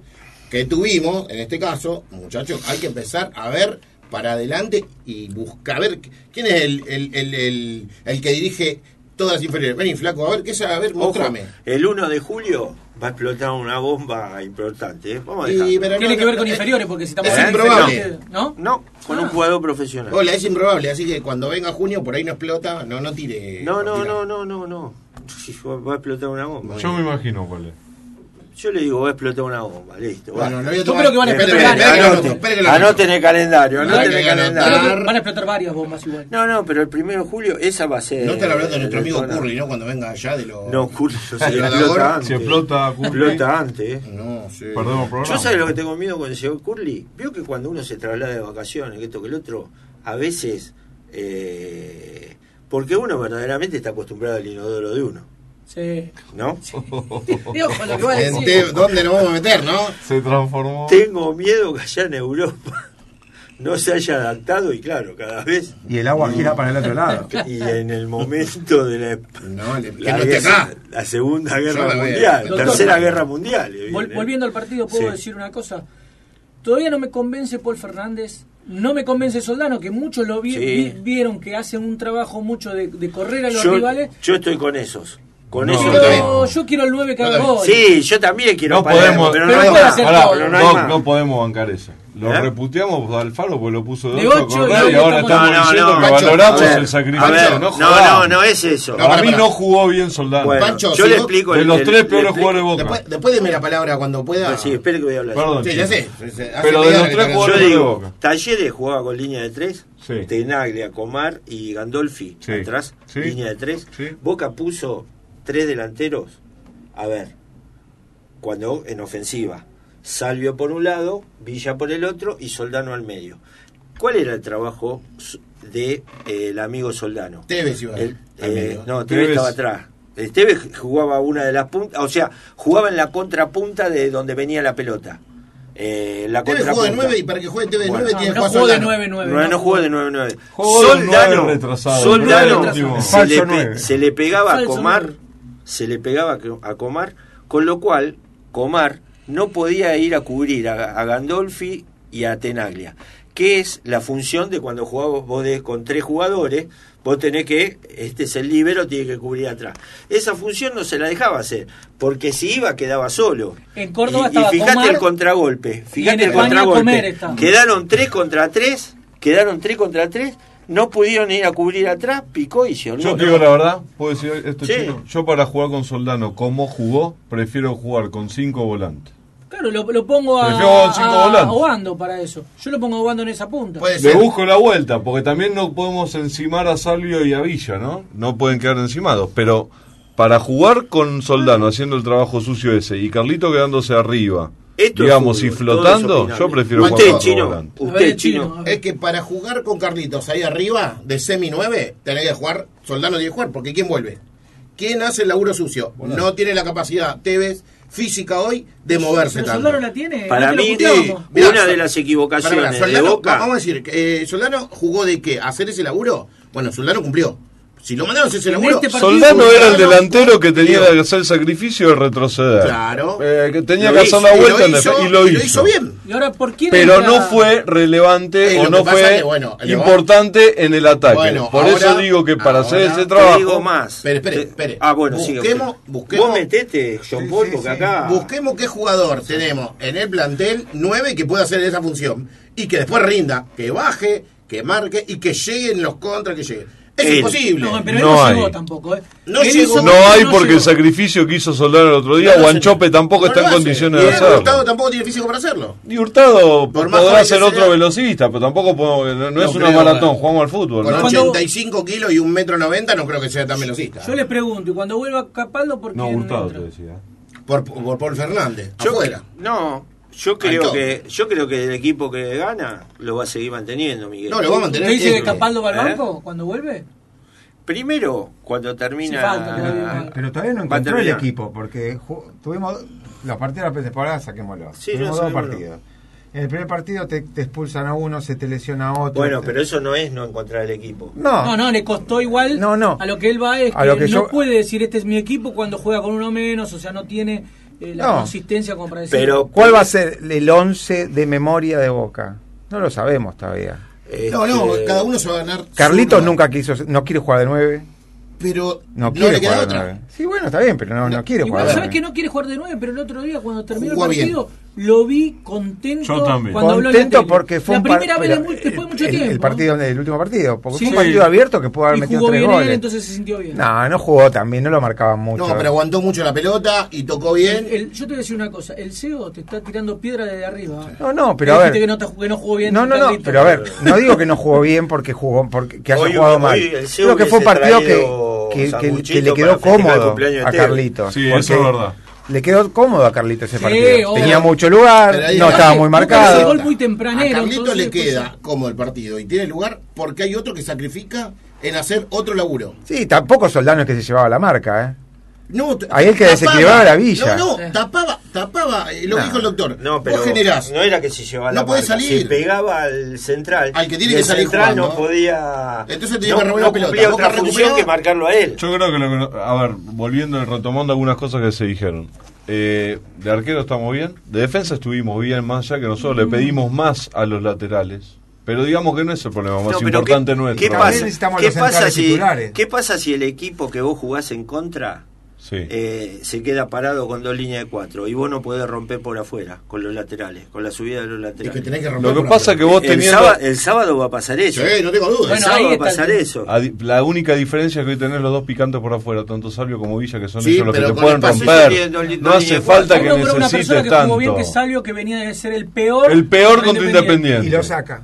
que tuvimos, en este caso, muchachos, hay que empezar a ver para adelante y buscar, a ver, quién es el, el, el, el, el que dirige todas las inferiores. Vení, flaco, a ver, ¿qué es? A ver, Ojo, mostrame. el 1 de julio va a explotar una bomba importante. ¿eh? Vamos a Y, pero Tiene no, que ver con es- inferiores, porque si estamos es improbable. ¿No? No, con un Ah. jugador profesional. Hola, es improbable, así que cuando venga junio por ahí no explota, no, no tire. No, no, no, no, no, no. Va a explotar una bomba. Yo me imagino cuál es. Yo le digo, va a explotar una bomba, listo. Bueno, a Yo creo que van a explotar lo Anoten, el calendario, anoten el calendario. Van a explotar varias bombas igual. No, no, pero el primero de julio esa va a ser. No están hablando de nuestro amigo. Curry, ¿no? Cuando venga allá de los. No, Curry, yo sé, El explota antes. Si explota Curry, Explota antes. eh. No, sí. perdemos programa. Yo sé lo que tengo miedo con el señor Curly. Vio que cuando uno se traslada de vacaciones, que esto que el otro, a veces. eh, porque uno verdaderamente está acostumbrado al inodoro de uno, Sí. ¿no? Y ojo, lo que va a En decir. te- ¿Dónde nos vamos a meter, no? Se transformó. Tengo miedo que allá en Europa no se haya adaptado y claro, cada vez. Y el agua gira para el otro lado. Y en el momento de la, No, le- que la no esté guerra- acá. la Segunda Guerra la. Mundial, Doctor, Tercera Guerra Mundial. Vol- volviendo al partido, ¿puedo Sí. decir una cosa? Todavía no me convence Paul Fernández, no me convence Soldano, que muchos lo vi- Sí. vi- vieron que hacen un trabajo mucho de, de correr a los yo, rivales. yo estoy con esos. Con No, eso yo Pero yo quiero el 9 que haga gol. Sí, yo también quiero No Palermo, podemos, pero no Pero hay puede más. hacer Pará, todo. Pero no no, no podemos bancar eso. Lo ¿Eh? reputeamos a Alfaro porque lo puso de De 8 ocho con y ahora estamos- No, no, diciendo no. que Pancho, valoramos ver, el sacrificio. ver, no, no, no, no es eso. No, Para mí no jugó bien. Bueno, Pancho, yo si le explico. de los tres peores jugadores de Boca. Después, después deme la palabra cuando pueda. Sí, espere que voy a hablar. Perdón. Sí, ya sé. Pero de los tres jugadores de Boca. Talleres jugaba con línea de tres, Sí. Tenaglia, Comar y Gandolfi Sí. atrás, Sí. línea de tres. Sí. Boca puso tres delanteros, a ver, cuando en ofensiva, Salvio por un lado, Villa por el otro y Soldano al medio. ¿Cuál era el trabajo de eh, el amigo Soldano? Tevez iba El- eh, no, Tevez Tevez. estaba atrás. El Tevez jugaba una de las puntas, o sea, jugaba en la contrapunta de donde venía la pelota. Eh, la Tevez jugó de contrapunta. 9 y para que juegue Tevez de Bueno. 9 No, tiene no jugó de Soldano. 9-9. No, no jugó de 9-9. Jugó de Soldano, nueve retrasado. Soldano Retrasado. se, le pe- se le pegaba a Falso Comar, nueve. Se le pegaba a Comar, con lo cual Comar no podía ir a cubrir a, a Gandolfi y a Tenaglia, que es la función de cuando jugabas vos de- con tres jugadores, vos tenés que, este es el libero, tiene que cubrir atrás. Esa función no se la dejaba hacer, porque si iba quedaba solo. En Córdoba y, y fíjate Comar, el contragolpe, fíjate el España contragolpe. Quedaron tres contra tres, quedaron tres contra tres, no pudieron ir a cubrir atrás, picó y se Yo olvidó. te digo la verdad, puedo decir esto Sí. chino. Yo para jugar con Soldano como jugó, prefiero jugar con cinco volantes. Claro, lo, lo pongo a, Prefiero cinco a, volantes. a Obando para eso. Yo lo pongo a Obando en esa punta. Le busco la vuelta, porque también no podemos encimar a Salvio y a Villa, ¿no? No pueden quedar encimados, pero para jugar con Soldano haciendo el trabajo sucio ese y Carlito quedándose arriba, Esto es digamos, y fútbol, flotando, yo prefiero Usted, jugar con chino, volante. Usted chino. Es que para jugar con Carlitos ahí arriba, de semi 9, tenés que jugar, Soldano tiene que jugar, porque ¿quién vuelve? ¿Quién hace el laburo sucio? No tiene la capacidad, Tevez, física hoy, de moverse Pero tanto. Soldano la tiene. Para mí. Mirá, una de las equivocaciones de Boca. Vamos a decir, eh, Soldano jugó de qué? ¿Hacer ese laburo? Bueno, Soldano cumplió. Si lo mandaron a hacer ese En laburo. este partido- Soldano era el delantero que tenía que hacer el sacrificio de retroceder. Claro. Eh, que tenía Lo que hacer la Y vuelta lo hizo, y lo hizo. y lo hizo bien. ¿Y ahora por quién Pero no fue relevante Eh, o no fue que, bueno, le va- importante en el ataque. Bueno, Por ahora- eso digo que para hacer ese Te trabajo. digo más. Espere, espere, espere. Ah, bueno, sigue Busquemos- usted. busquemos- Vos metete, John Paul, porque acá. Busquemos qué jugador tenemos en el plantel 9 que pueda hacer esa función y que después rinda, que baje, que marque y que lleguen los contras que lleguen. Es Él. imposible. No, pero él No no, hay. llegó tampoco. ¿eh? No Él llegó. No hay porque el sacrificio que hizo Soldano el otro día. Guanchope tampoco No está en condiciones de hacerlo. Hurtado tampoco tiene físico para hacerlo. Y Hurtado Por más podrá ser otro sea. velocista, pero tampoco puedo- no, no es una maratón, eh. jugamos al fútbol. Con ¿no? Cuando- 85 kilos y un metro 90 no creo que sea tan velocista. Yo les pregunto, y cuando vuelva Capaldo, ¿por qué No, Hurtado te decía. Por, por Paul Fernández, Yo- afuera. No, yo creo que yo creo que el equipo que gana lo va a seguir manteniendo, Miguel. No, lo va a ¿Usted mantener. dice que siempre. Capaldo va al ¿Eh? banco cuando vuelve? Primero, cuando termina. Sí, falta. Pero todavía no a encontró el equipo, porque tuvimos los partidos de la temporada, saquémoslo. Sí, tuvimos no, dos seguro. partidos. En el primer partido te, te expulsan a uno, se te lesiona a otro. Bueno, te- pero eso no es no encontrar el equipo. No, No, no, le costó igual. No, no. A lo que él va es A que, lo que no yo- puede decir este es mi equipo cuando juega con uno menos, o sea, no tiene eh, la No. consistencia como para decir. Pero ¿Cuál va a ser el 11 de memoria de Boca? No lo sabemos todavía. No, no, este, cada uno se va a ganar. Carlitos nunca quiso, no quiere jugar de 9. Pero No, no, quiere le queda otra. 9. Sí, bueno, está bien, pero no, no quiere Igual, jugar de ¿sabes 9. que no quiere jugar de 9? Pero el otro día, cuando terminó Jugó el partido, lo vi contento. Yo también. Cuando Contento porque fue la un primera vez después de mucho el, tiempo. El partido, el último partido, porque Sí. fue un partido abierto que pudo haber y metido jugó tres bien goles. él, entonces se sintió bien. No, no jugó también, no lo marcaban mucho. No, pero aguantó mucho la pelota y tocó bien. El- yo te voy a decir una cosa, el CEO te está tirando piedra desde arriba. No, no, pero a ver. Que no, te- que no jugó bien. No, no, no, pero a ver, no digo que no jugó bien porque jugó, porque que haya jugado mal. el CEO Creo que fue un partido que, que, que- que sanguchito le quedó cómodo a Tevez. Carlitos. Sí, porque eso es verdad. Le quedó cómodo a Carlitos ese Sí, partido. obvio. Tenía mucho lugar, no está. estaba muy marcado. gol muy tempranero. A Carlito le pues, queda como el partido y tiene lugar porque hay otro que sacrifica en hacer otro laburo. Sí, tampoco Soldano es que se llevaba la marca, ¿eh? No, Ahí el que desequilibraba era Villa. No, no, tapaba, tapaba, eh, lo No. dijo el doctor. No, pero Vos generás. no era que se llevaba No la puede marca, salir. Se pegaba al central. Al que tiene que el salir central jugando. no podía. Entonces tenía no, que recuperar la pelota. otra función que marcarlo a él. Yo creo que lo que no- a ver, volviendo y retomando algunas cosas que se dijeron. Eh, de arquero estamos bien, de defensa estuvimos bien, más allá que nosotros Mm. le pedimos más a los laterales. Pero digamos que no es el problema más No, importante ¿qué, nuestro. ¿qué También pasa? ¿Qué los pasa, centrales si, titulares. ¿Qué pasa si el equipo que vos jugás en contra Sí. eh, se queda parado con dos líneas de cuatro y vos no podés romper por afuera con los laterales, con la subida de los laterales. que tenés que romper Lo que pasa afuera. que vos el, teniendo... sábado, el sábado va a pasar eso. Sí, no tengo duda. el sábado ahí va a el pasar eso. La única diferencia es que hoy tenés los dos picantes por afuera, tanto Salvio como Villa, que son Sí, ellos los que te pueden romper. dos No hace falta que Uno, pero una persona necesites que tanto. jugó bien que Salvio, que venía de ser el peor. El peor contra Independiente. Y lo saca.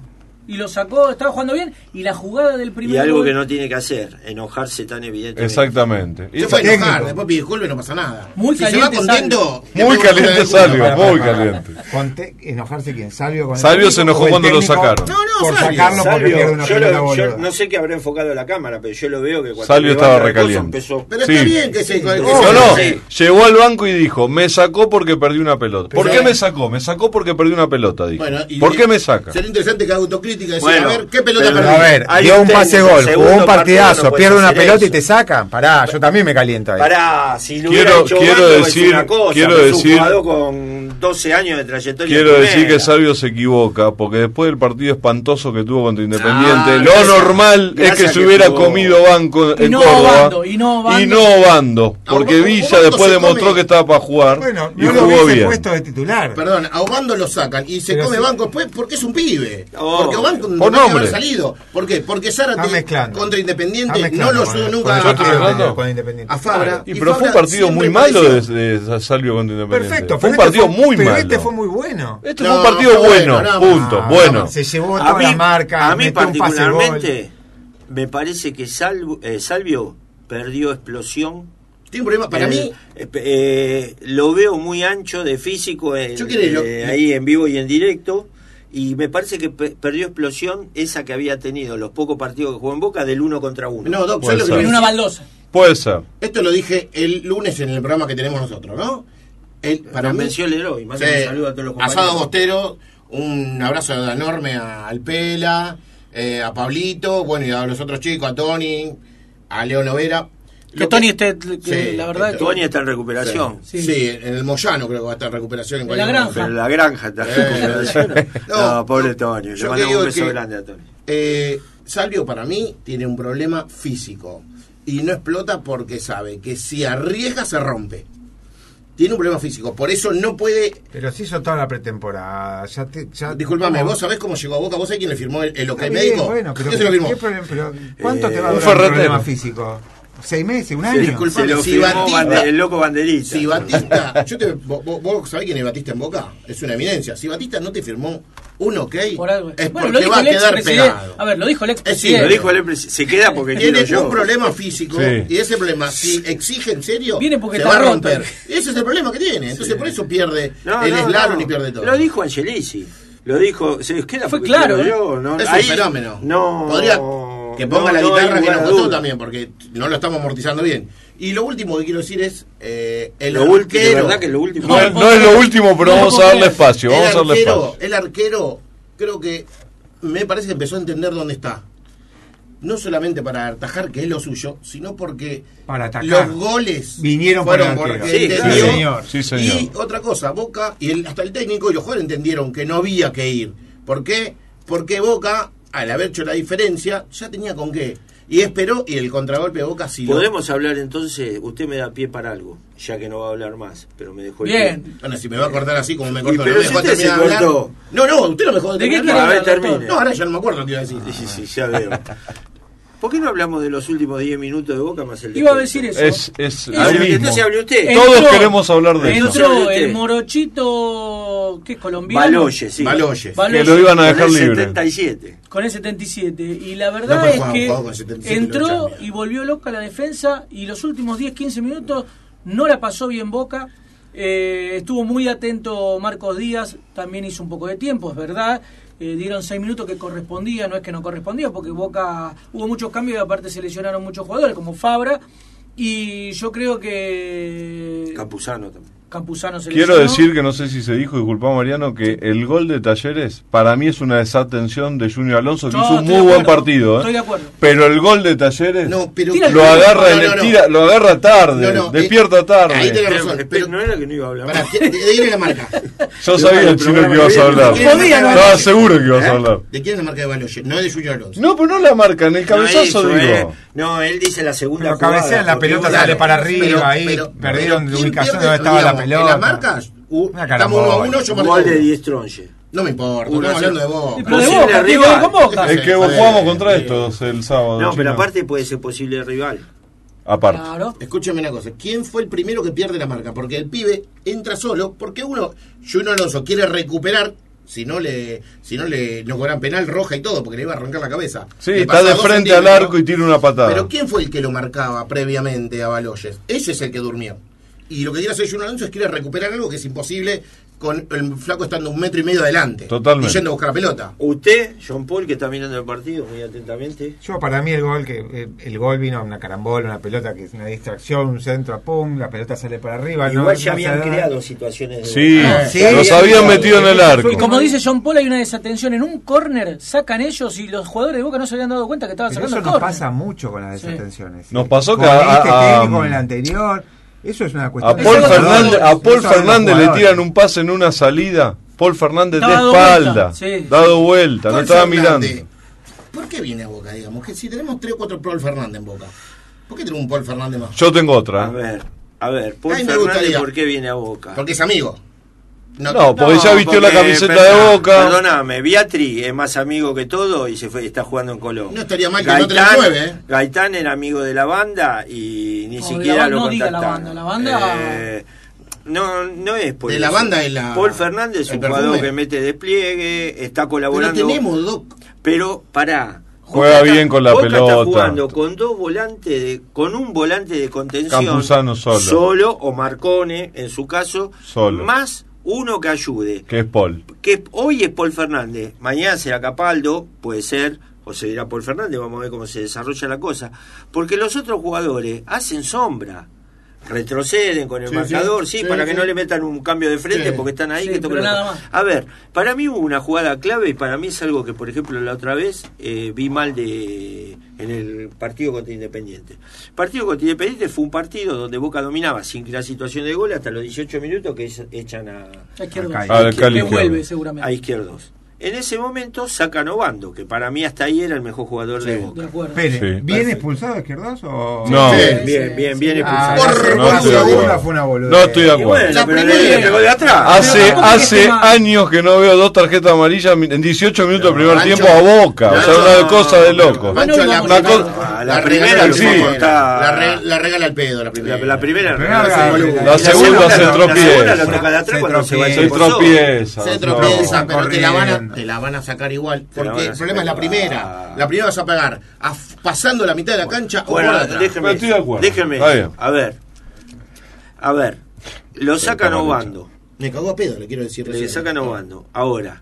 Y lo sacó, estaba jugando bien. Y la jugada del primer Y algo gol- que no tiene que hacer, enojarse tan evidentemente. Exactamente. Y Se puede técnico. enojar, después pide disculpas y no pasa nada. Muy si se va caliente contento. Muy caliente Salvio, disculpas. muy Para, para, caliente. Con te- enojarse quién, Salvio con el Salvio técnico se enojó el cuando lo técnico sacaron. No, no, por Salvio. sacarlo Salvio, una yo, lo- yo no sé qué habrá enfocado la cámara, pero yo lo veo que cuando Salvio estaba el recaliente. empezó- Pero Sí. está bien que se. que No, no, Sí. llegó al banco y dijo, me sacó porque perdí una pelota. ¿Por qué me sacó? Me sacó porque perdí una pelota, dijo. Bueno, ¿Por qué me saca? Sería interesante que haga autocrítica y decir, Bueno, a ver, ¿qué pelota perdí? A ver, Hay dio un pase gol, jugó un partidazo, no pierde una pelota y te sacan. Pará, yo también me caliento ahí. Pará, si lo Quiero- hubiera hecho quiero decir- una cosa, quiero decir- con 12 años de trayectoria. Quiero decir que Salvio se equivoca, porque después del partido espantoso que tuvo contra Independiente, Ah, lo gracias- normal es gracias que que se hubiera comido banco Y en no Córdoba. Bando, y no Bando. y no Bando, porque Villa después demostró come. que estaba para jugar Bueno, y no lo jugó bien. puesto de titular. Perdón, a Obando lo sacan y se Pero come banco después porque es un pibe. Oh, porque Obando por no nombre. haber salido. ¿Por qué? Porque Zárate mezclando. contra Independiente no lo con el- nunca con el Yo a, hablando- con Independiente. a Fabra. Y pero fue un partido muy malo de, de Salvio contra Independiente. Perfecto, Fue un partido fue- muy pero malo. Este fue muy bueno. Este No, fue un partido bueno, bueno, no, punto, Ah, bueno. Se llevó a toda mí, la marca. a mí particularmente me parece que Salvo- eh, Salvio perdió explosión. Tiene un problema. Para Eh, mí, eh, eh, lo veo muy ancho de físico en- Yo quiero- lo- eh, ahí en vivo y en directo. Y me parece que pe- perdió explosión esa que había tenido los pocos partidos que jugó en Boca del uno contra uno. no, Doc, yo lo que. En una baldosa. Puede ser. Esto lo dije el lunes en el programa que tenemos nosotros, ¿no? El, para Nos mí, venció el héroe. Sí, un saludo a todos los compañeros. Asado Bostero, un abrazo enorme a- al Pela, eh, a Pablito, bueno, y a los otros chicos, a Tony, a Leo Novera. Que Tony esté, que Sí, la verdad. que que- Tony está en recuperación. Sí, Sí. sí, en el Moyano creo que va a estar en recuperación en En cualquier la granja. Pero momento. la granja está en Eh, recuperación. no, no, pobre Tony. yo Le que mandamos digo un beso que- grande a Tony. Eh, Salvio para mí tiene un problema físico y no explota porque sabe que si arriesga se rompe. Tiene un problema físico, por eso no puede Pero se hizo toda la pretemporada. Ya te, ya, Disculpame. ¿vos sabés cómo llegó a Boca? ¿Vos sabés quién le firmó el, el ok Está bien, médico? Bueno, pero, ¿Quién se lo firmó? ¿qué problema? Pero, ¿Cuánto Eh, te va a un durar un ferretero. problema físico? ¿Seis meses? ¿Un año? disculpa. Se lo si Batista- Bande- el loco banderita. Si Batista, yo te, vos, vos- sabés quién es Batista en Boca, es una eminencia. Si Batista no te firmó un ok, Por algo. es Bueno, porque va a ex quedar pegado. A ver, lo dijo el ex sí. Lo dijo el presi- se queda porque Tiene yo. un problema físico Sí. y ese problema, si exige en serio, Viene porque se está va a roto. romper. Ese es el problema que tiene. Entonces por eso pierde No, el no, slalom no. y pierde todo. Lo dijo Angelici. Lo dijo. Se queda Fue claro, yo, ¿no? Es un Ahí- fenómeno. No. Podría que ponga no, la no guitarra que nos costó también, porque no lo estamos amortizando bien. Y lo último que quiero decir es eh, el Lo último, de arquero. verdad que lo último. No, es- no es lo último, pero No, vamos no, a darle no. espacio. Vamos a el, darle arquero espacio. el arquero creo que me parece que empezó a entender dónde está. No solamente para atajar, que es lo suyo, sino porque Para atacar. los goles Vinieron por fueron el arquero. porque Sí, entendió. sí, señor. Sí, señor. Y otra cosa, Boca y el- hasta el técnico y los jugadores entendieron que no había que ir. ¿Por qué? Porque Boca, al haber hecho la diferencia, ya tenía con qué. Y esperó y el contragolpe de Boca sí lo- Podemos hablar entonces. Usted me da pie para algo, ya que no va a hablar más, pero me dejó el Bien. pie. Bueno, si me va a cortar así como me cortó, no me dejó terminar de hablar. No, no, usted no me dejó ¿De qué hablar. No, ahora ya no me acuerdo lo que iba a decir. Sí, sí, sí, ya veo. ¿Por qué no hablamos de los últimos 10 minutos de Boca más el Iba a decir eso. Es, es lo bueno, mismo. Entonces hable usted. Todos Entró- queremos hablar de eso. Entró- Entró usted. el morochito, ¿qué es colombiano? Baloye, sí. Baloyes. Baloye. Que lo iban a Con dejar el libre. 77. Con el 77. Y la No verdad puede es jugar un que jugador con 77 entró y volvió loca la defensa y los últimos 10, 15 minutos no la pasó bien Boca. Eh, estuvo muy atento Marcos Díaz, también hizo un poco de tiempo, es verdad. Eh, dieron 6 minutos que correspondía, no es que no correspondía, porque Boca hubo muchos cambios y aparte se lesionaron muchos jugadores, como Fabra. Y yo creo que Campuzano también. Campuzano se Quiero decir que no sé si se dijo, disculpa Mariano, que el gol de Talleres para mí es una desatención de Junior Alonso, que No, hizo un muy buen partido. ¿eh? estoy de acuerdo. Pero el gol de Talleres No, pero lo agarra, No, el- no, no. tira- lo agarra tarde, No, no, despierta eh, tarde. ahí tenés razón, pero pero- no era que no iba a hablar. Pará, ¿de, de quién es la marca? Yo sabía el chino que ibas a hablar. Estaba seguro que ibas a hablar. ¿De quién es la marca de Baloyes? No es de Junior Alonso. No, pero no la marca, en el cabezazo digo. eh. No, él dice la segunda Pero jugada, cabecean, la pelota sale para arriba, ahí perdieron de ¿quién ubicación donde estaba la pelota. En las marcas, uh, estamos uno a uno, yo marco Gol de Stronge. No me importa, Uno estamos hablando de. Sí, pero de Boca, ver con Boca. Es que jugamos contra estos el sábado. No, pero aparte puede ser posible rival. Aparte. Claro. Escúchame una cosa, ¿quién fue el primero que pierde la marca? Porque el pibe entra solo, porque uno, Junior Alonso quiere recuperar, si no le, si no le, no cobran penal roja y todo, porque le iba a arrancar la cabeza. Sí, Le está de frente al arco y tira una patada. Pero ¿quién fue el que lo marcaba previamente a Baloyes? Ese es el que durmió. Y lo que quiere hacer Junior Alonso es quiere recuperar algo que es imposible con el flaco estando un metro y medio adelante. Totalmente. Y yendo a buscar la pelota. Usted, John Paul, que está mirando el partido muy atentamente. Yo, para mí, el gol que eh, el gol vino una carambola, una pelota que es una distracción, un centro, pum, la pelota sale para arriba. no- Igual ya no habían da. creado situaciones de Sí, Ah, sí, los sí, habían sí, metido en el arco. Y como dice John Paul, hay una desatención. En un córner sacan ellos y los jugadores de Boca no se habían dado cuenta que estaban Pero sacando eso el nos pasa mucho con las desatenciones. Nos pasó con que a- este a- técnico, a- con el anterior. Eso es una cuestión A de Paul Fernández, a Paul Fernández le tiran un pase en una salida. Paul Fernández de Estaba espalda, vuelta, sí. dado vuelta, no estaba Fernández, mirando. ¿Por qué viene a Boca, digamos? Que si tenemos tres o cuatro Paul Fernández en Boca, ¿por qué tenemos un Paul Fernández más? Yo tengo otra. A ver, a ver, Paul Ay, me Fernández. ¿por qué viene a Boca? Porque es amigo. No, porque ya vistió la camiseta perdona, de Boca. Perdóname, Beatri es más amigo que todo y se fue, está jugando en Colón. No estaría mal que no tenga nueve, ¿eh? Gaitán era amigo de la banda y ni No, siquiera la- lo no diga la contactaron. banda, la banda- Eh, no, no es por De la banda es la- Paul Fernández es el un jugador que mete despliegue, está Pero colaborando. tenemos dos. Pero pará. Juega Boca bien con la Boca Está pelota. jugando con dos volantes, de, con un volante de contención. Campuzano solo. Solo o Marcone, en su caso. Solo. Más uno que ayude. Que es Paul. Que hoy es Paul Fernández. Mañana será Capaldo, puede ser. O se dirá Paul Fernández, vamos a ver cómo se desarrolla la cosa. Porque los otros jugadores hacen sombra. Retroceden con el Sí, marcador, sí, sí, sí, para que no le metan un cambio de frente Sí. porque están ahí Sí, que la nada más. A ver, para mí hubo una jugada clave y para mí es algo que, por ejemplo, la otra vez eh, vi mal de en el partido contra Independiente. El partido contra Independiente fue un partido donde Boca dominaba sin crear situación de gol hasta los 18 minutos que es- echan a, A. Acá. Ah, Cali vuelve izquierdo. seguramente. a izquierdos. En ese momento sacan Obando, que para mí hasta ahí era el mejor jugador de De Boca. Pérez, Sí. ¿bien expulsado Izquierdos o...? No. Sí. Bien, bien, bien, bien Ah, expulsado. Por- la No estoy de fue una boludez. No estoy de acuerdo. bueno, La pero le- primera- le pegó de atrás. Hace, hace años que no veo dos tarjetas amarillas en 18 minutos del primer Nacho, tiempo a Boca. O sea, una cosa de loco. Mancho, la, vamos la la primera regala cortar. La, re- la regala al pedo, la primera. La, la primera, La la, la- segunda, la segunda se la tropieza. segunda la atrás Se cuando se va Se el por solo. tropieza. Se tropieza, pero te la, van a, te la van a sacar igual. La Porque el problema es la primera. La primera vas a pegar a- pasando la mitad de la cancha o Bueno, por atrás. déjeme, Estoy de acuerdo. déjeme, a ver, a ver, lo sacan Obando, Me cagó a pedo, le quiero decir. le sacan Obando. Ahora,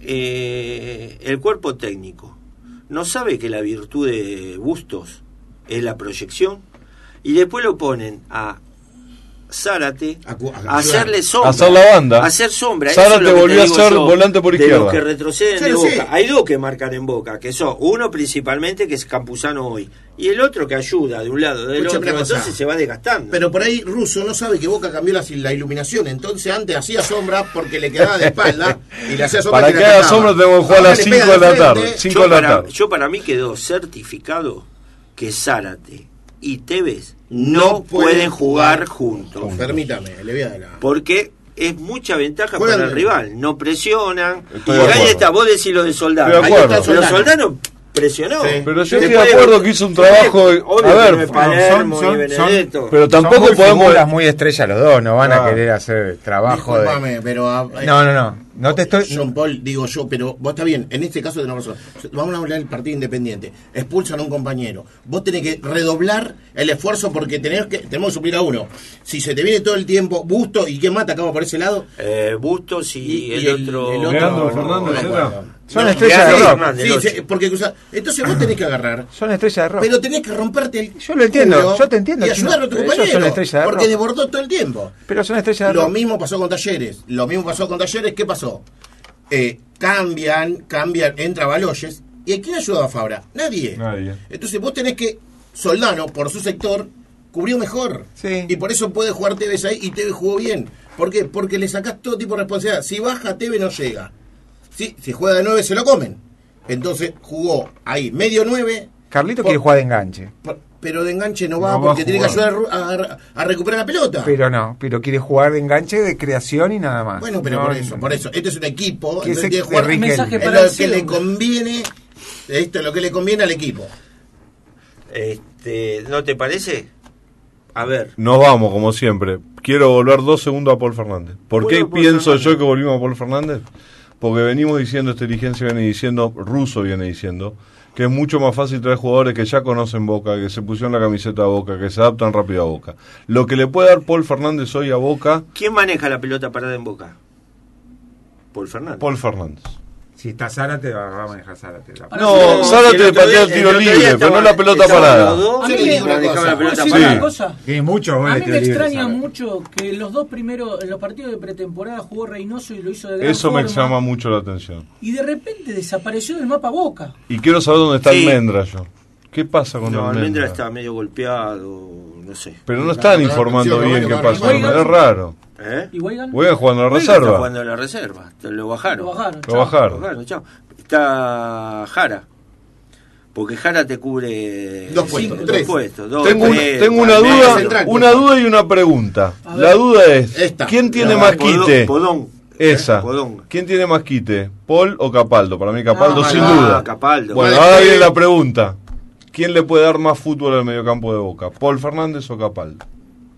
eh, el cuerpo técnico no sabe que la virtud de Bustos es la proyección y después lo ponen a Zárate A hacerle sombra, A hacer la banda. a hacer sombra. Zárate es volvió a ser yo, volante por de izquierda. los que retroceden de sí. Boca. Hay dos que marcan en Boca, que son uno principalmente que es Campuzano hoy y el otro que ayuda de un lado del Escucha otro, cosa. entonces se va desgastando. Pero por ahí Russo no sabe que Boca cambió la, la iluminación. Entonces antes hacía sombra porque le quedaba de espalda y le hacía sombra. Para que haga sombra tenemos que jugar a las le 5 pega de la tarde. 5 yo, de la para, tarde. yo para mí quedó certificado que Zárate y Tevez no, No pueden pueden jugar juntos. Permítame, le voy a dar la- Porque es mucha ventaja Juegan para el de- rival. No presionan. Estoy Porque ahí está, vos decís lo de soldado. Ahí acuerdo. está, Pero Soldano presionó. Sí. Pero yo estoy de acuerdo que hizo un trabajo. Obvio A ver, Palermo son- son- pero tampoco Son muy podemos. figuras muy estrellas los dos, no van Ah. a querer hacer trabajo de... Ah, No, no, no, no te estoy... John Paul, digo yo, pero vos está bien, en este caso tenés razón. Vamos a hablar del partido independiente. Expulsan a un compañero. Vos tenés que redoblar el esfuerzo porque tenés que, tenemos que suplir a uno. Si se te viene todo el tiempo, Busto, ¿y quién mata acá por ese lado? Eh, Bustos y, Y- el, y el- otro. el otro- Leandro no. Son No, estrellas de rock. Sí, porque o sea, entonces vos tenés que agarrar, Son estrellas de rock. pero tenés que romperte el Yo lo entiendo, culo yo te entiendo, y ayudar a tu compañero, estrellas de porque rock. desbordó todo el tiempo. Pero son estrellas de Lo rock. mismo pasó con Talleres. Lo mismo pasó con Talleres. ¿Qué pasó? Eh, cambian, cambian, entra Baloyes. ¿Y a quién ayudaba a Fabra? Nadie. Nadie. Entonces vos tenés que. Soldano, por su sector, cubrió mejor. Sí. Y por eso puede jugar Tevez ahí y Tevez jugó bien. ¿Por qué? Porque le sacás todo tipo de responsabilidad. Si baja, Tevez no llega. Si, si juega de 9, se lo comen. Entonces jugó ahí, medio 9. Carlito por- quiere jugar de enganche. por- Pero de enganche no va No va a porque tiene que ayudar a, a- a recuperar la pelota. Pero no, pero quiere jugar de enganche de creación y nada más. Bueno, pero No, por eso, por eso. Este es un equipo. Que que jugar para lo el que le conviene. Esto es lo que le conviene al equipo. Este, ¿No te parece? A ver, Nos vamos, como siempre. Quiero volver dos segundos a Paul Fernández. ¿Por qué Paul pienso Fernández. yo que volvimos a Paul Fernández? Porque venimos diciendo, esta dirigencia viene diciendo, Russo viene diciendo, que es mucho más fácil traer jugadores que ya conocen Boca, que se pusieron la camiseta a Boca, que se adaptan rápido a Boca. Lo que le puede dar Paul Fernández hoy a Boca, ¿quién maneja la pelota parada en Boca? Paul Fernández. Paul Fernández. Si está Zárate, va va a manejar Zárate. La- Ahora No, Zárate otro patea el tiro libre, pero no la pelota parada. A mí me una cosa, extraña mucho que en los dos primeros, en los partidos de pretemporada jugó Reynoso y lo hizo de gran Eso me llama mucho la atención. Y de repente desapareció del mapa Boca. Y quiero saber dónde está Sí. Almendra yo. ¿Qué pasa con No, Almendra? Almendra está medio golpeado, no sé. Pero no están informando bien qué pasa. Es raro. ¿Eh? ¿Y Weigand? Voy a jugar en la Está reserva. jugando en la reserva, lo bajaron. Lo bajaron. Lo chao. bajaron. Lo bajaron, chao. Está Jara. Porque Jara te cubre Dos puestos, tres. puestos, dos, Tengo, un- tres, tengo una duda, central, una duda y una pregunta. La duda es, Esta. ¿quién tiene La- más Podón- quite? Podón. Esa. ¿Eh? Podón. ¿Quién tiene más quite? ¿Paul o Capaldo? Para mí Capaldo Ah, sin ah, duda. Capaldo. Bueno, ahora viene la pregunta. ¿Quién le puede dar más fútbol al mediocampo de Boca? ¿Paul Fernández o Capaldo?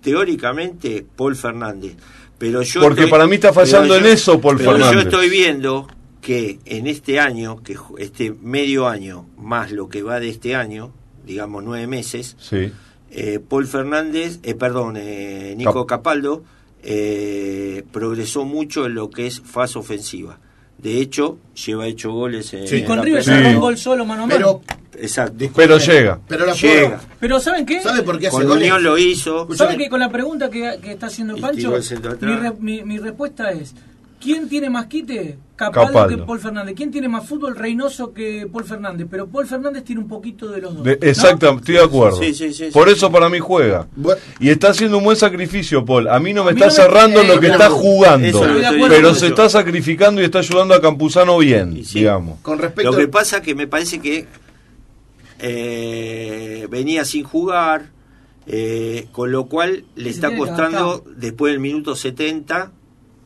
Teóricamente, Paul Fernández. Pero yo Porque estoy- para mí está fallando en eso Paul pero Fernández. Yo estoy viendo que en este año, que este medio año, más lo que va de este año, digamos nueve meses, Sí. eh, Paul Fernández, eh, perdón, eh, Nico Cap- Capaldo, eh, progresó mucho en lo que es fase ofensiva. De hecho, lleva hecho goles en, Sí. Y con River Premier. un gol solo mano a mano. Pero, Exacto. Pero llega. pero la Llega. Pero ¿saben qué? ¿Sabe por qué hace Con? Unión lo hizo. ¿Saben que con la pregunta que, que está haciendo Y Pancho, mi, re- mi- mi respuesta es, ¿quién tiene más quite? Capaldo, Capaldo. que Paul Fernández. ¿Quién tiene más fútbol Reynoso que Paul Fernández? Pero Paul Fernández tiene un poquito de los dos. De- ¿no? exacto, estoy de acuerdo. Sí, sí, sí, Por eso sí. para mí juega. Y está haciendo un buen sacrificio, Paul. A mí no me está no me- cerrando eh, lo que está jugando. Pero se está sacrificando y está ayudando a Campuzano bien, digamos. Con respecto Lo que pasa que me parece que eh, venía sin jugar, eh, con lo cual le está costando, después del minuto 70,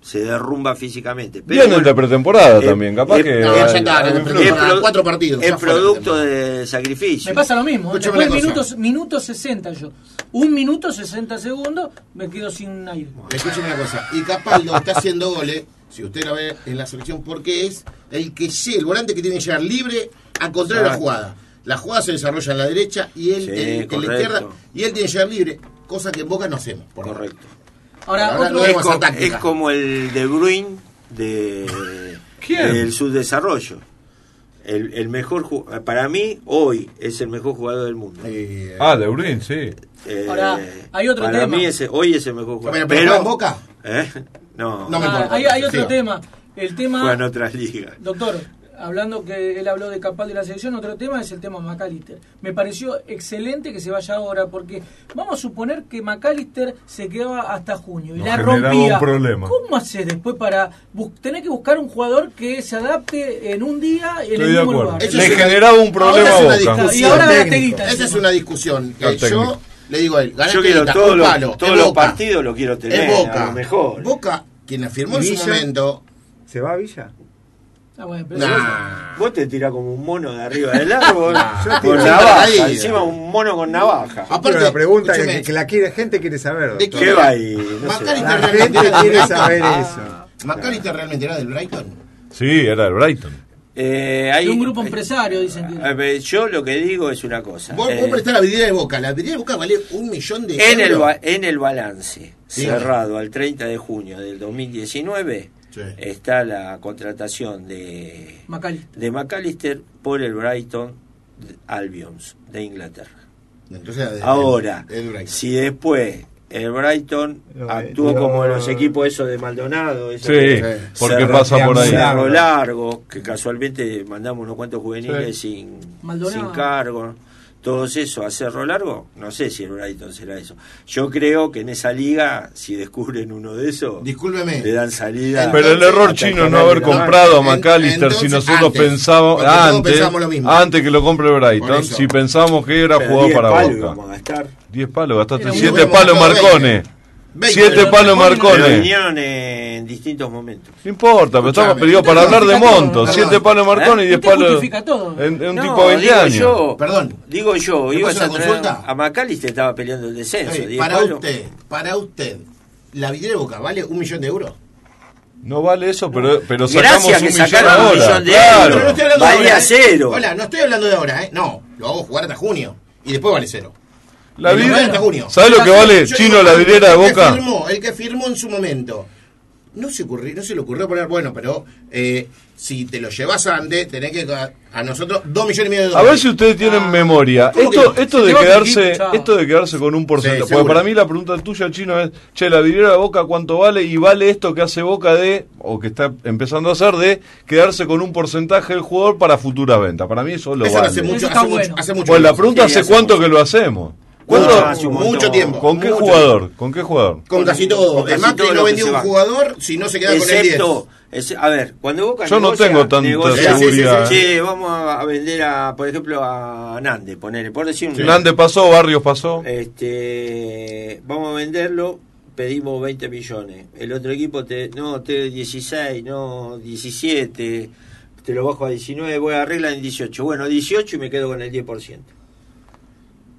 se derrumba físicamente. Pero Viene bueno, de pretemporada eh, también, capaz eh, que... No, ya hay- está, hay no, pro- cuatro partidos, Es ya producto de sacrificio. Me pasa lo mismo. Después minutos, minuto 60 yo. Un minuto 60 segundos me quedo sin aire. Escuchen una cosa. Y Capaldo está haciendo goles, si usted la ve en la selección, porque es el que llega, el volante que tiene que llegar libre a contrario de la jugada. La jugada se desarrolla en la derecha y él Sí, en, en la izquierda y él tiene que llegar libre, cosa que en Boca no hacemos. por. Correcto. Ahora, Ahora otro, Es, co- es como el de Bruin de ¿Quién? del subdesarrollo. El, el mejor para mí hoy es el mejor jugador del mundo. Eh, Ah, de Urín, sí. Eh, Ahora, hay otro para tema. mí ese, hoy es el mejor jugador. Pero en Boca. ¿Eh? No, No me ah, importa. hay, hay otro Siga. tema. El tema, juega en otras ligas. doctor, hablando que él habló de Capal de la selección, otro tema es el tema McAllister. Me pareció excelente que se vaya ahora, porque vamos a suponer que McAllister se quedaba hasta junio y Nos la rompía. un problema. ¿Cómo haces después para bus- tener que buscar un jugador que se adapte en un día en Estoy el mismo lugar? Eso Le es generaba un problema Ahora es a una Boca. Y ahora Esa es una discusión que yo le digo a él, Yo quiero todos los, palo, todos los partidos lo quiero tener. Es Boca. a lo mejor. Boca, quien afirmó en ¿Y su momento. ¿Se va a Villa? Ah, bueno, pero Nah. Vos te tirás como un mono de arriba del árbol Yo con navaja. ahí. Encima un mono con navaja. Aparte, Pero la pregunta escúcheme, que, que la quiere, gente quiere saber. ¿De. ¿Qué va ahí? No La realmente gente era del quiere Brighton. saber eso. Macalister realmente era del Brighton. Sí, era el Brighton. Eh, hay, de un grupo empresario, dicen que. A ver, yo lo que digo es una cosa. Vos, Eh, vos prestás la vidriera de Boca. La vidriera de Boca vale un millón de en, el euros. ba- en el balance cerrado al 30 de junio del 2019, está la contratación de, McAllister. de McAllister por el Brighton Albions de Inglaterra. Entonces, de- Ahora, el si después el Brighton actuó como los equipos esos de Maldonado, esos Sí, que- porque pasa por ahí. Cerro Largo, que casualmente mandamos unos cuantos juveniles Sí. sin, Maldonado. sin cargo. Todos eso a Cerro Largo, no sé si el Brighton será eso. Yo creo que en esa liga, si descubren uno de esos, Discúlpeme. le dan salida. Pero el error chino es no haber comprado a McAllister si nosotros antes, pensábamos antes, pensamos lo mismo. antes que lo compre el Brighton, si pensamos que era jugador 10 para palos Boca. íbamos a gastar. 10 palos, gastaste Era un 7 buen palos. 20. 7 Pero palos Marcones en distintos momentos. No importa, pero estamos pedidos para hablar de montos. perdón. 7 palos Marcones y 10 Usted palos. En, en un No, tipo de 20 digo años. yo, Perdón. Digo yo, ¿Le ibas a consulta? a Macalister estaba peleando el descenso. Eh, 10 para palos. usted, para usted, ¿la vidriera de Boca vale un millón de euros? No vale eso, pero, pero sacamos Gracias un que millón sacaron un millón de claro. Pero no Valía ¿eh? cero. Hola, no estoy hablando de ahora, ¿eh? No, lo hago jugar hasta junio. Y después vale cero. La vidriera- vale hasta junio. ¿Sabes lo que vale Yo chino la vidriera de el que Boca? firmó- el que firmó en su momento. No se, ocurrió, no se le ocurrió poner, bueno, pero eh, si te lo llevas antes, tenés que a, a nosotros dos millones y medio de A dólares. ver si ustedes tienen memoria. ¿Cómo que Esto, esto de quedarse, esto de quedarse con un porcentaje. Sí, porque para mí la pregunta tuya, chino, es, che, la vidriera de Boca cuánto vale y vale esto que hace Boca de, o que está empezando a hacer de quedarse con un porcentaje del jugador para futuras ventas. Para mí eso lo Eso vale. hace mucho, Eso hace mucho, bueno. hace mucho Pues la pregunta Sí, hace hace cuánto mucho. que lo hacemos. ¿Cuándo? No, un mucho tiempo. ¿Con qué mucho jugador? ¿Con qué jugador? Con casi todo. Con El casi Macri todo no vendió un va. jugador si no se queda con el 10. Excepto, es- a ver, cuando Boca Yo no negocia, tengo tanta negocia, seguridad. Che, vamos a vender a, por ejemplo, a Nande, ponele, por decir un Fernández pasó, Barrios pasó. Este, vamos a venderlo, pedimos 20 millones. El otro equipo te, no, te 16, no, 17, te lo bajo a 19, voy a arreglar en 18. Bueno, 18 y me quedo con el 10%.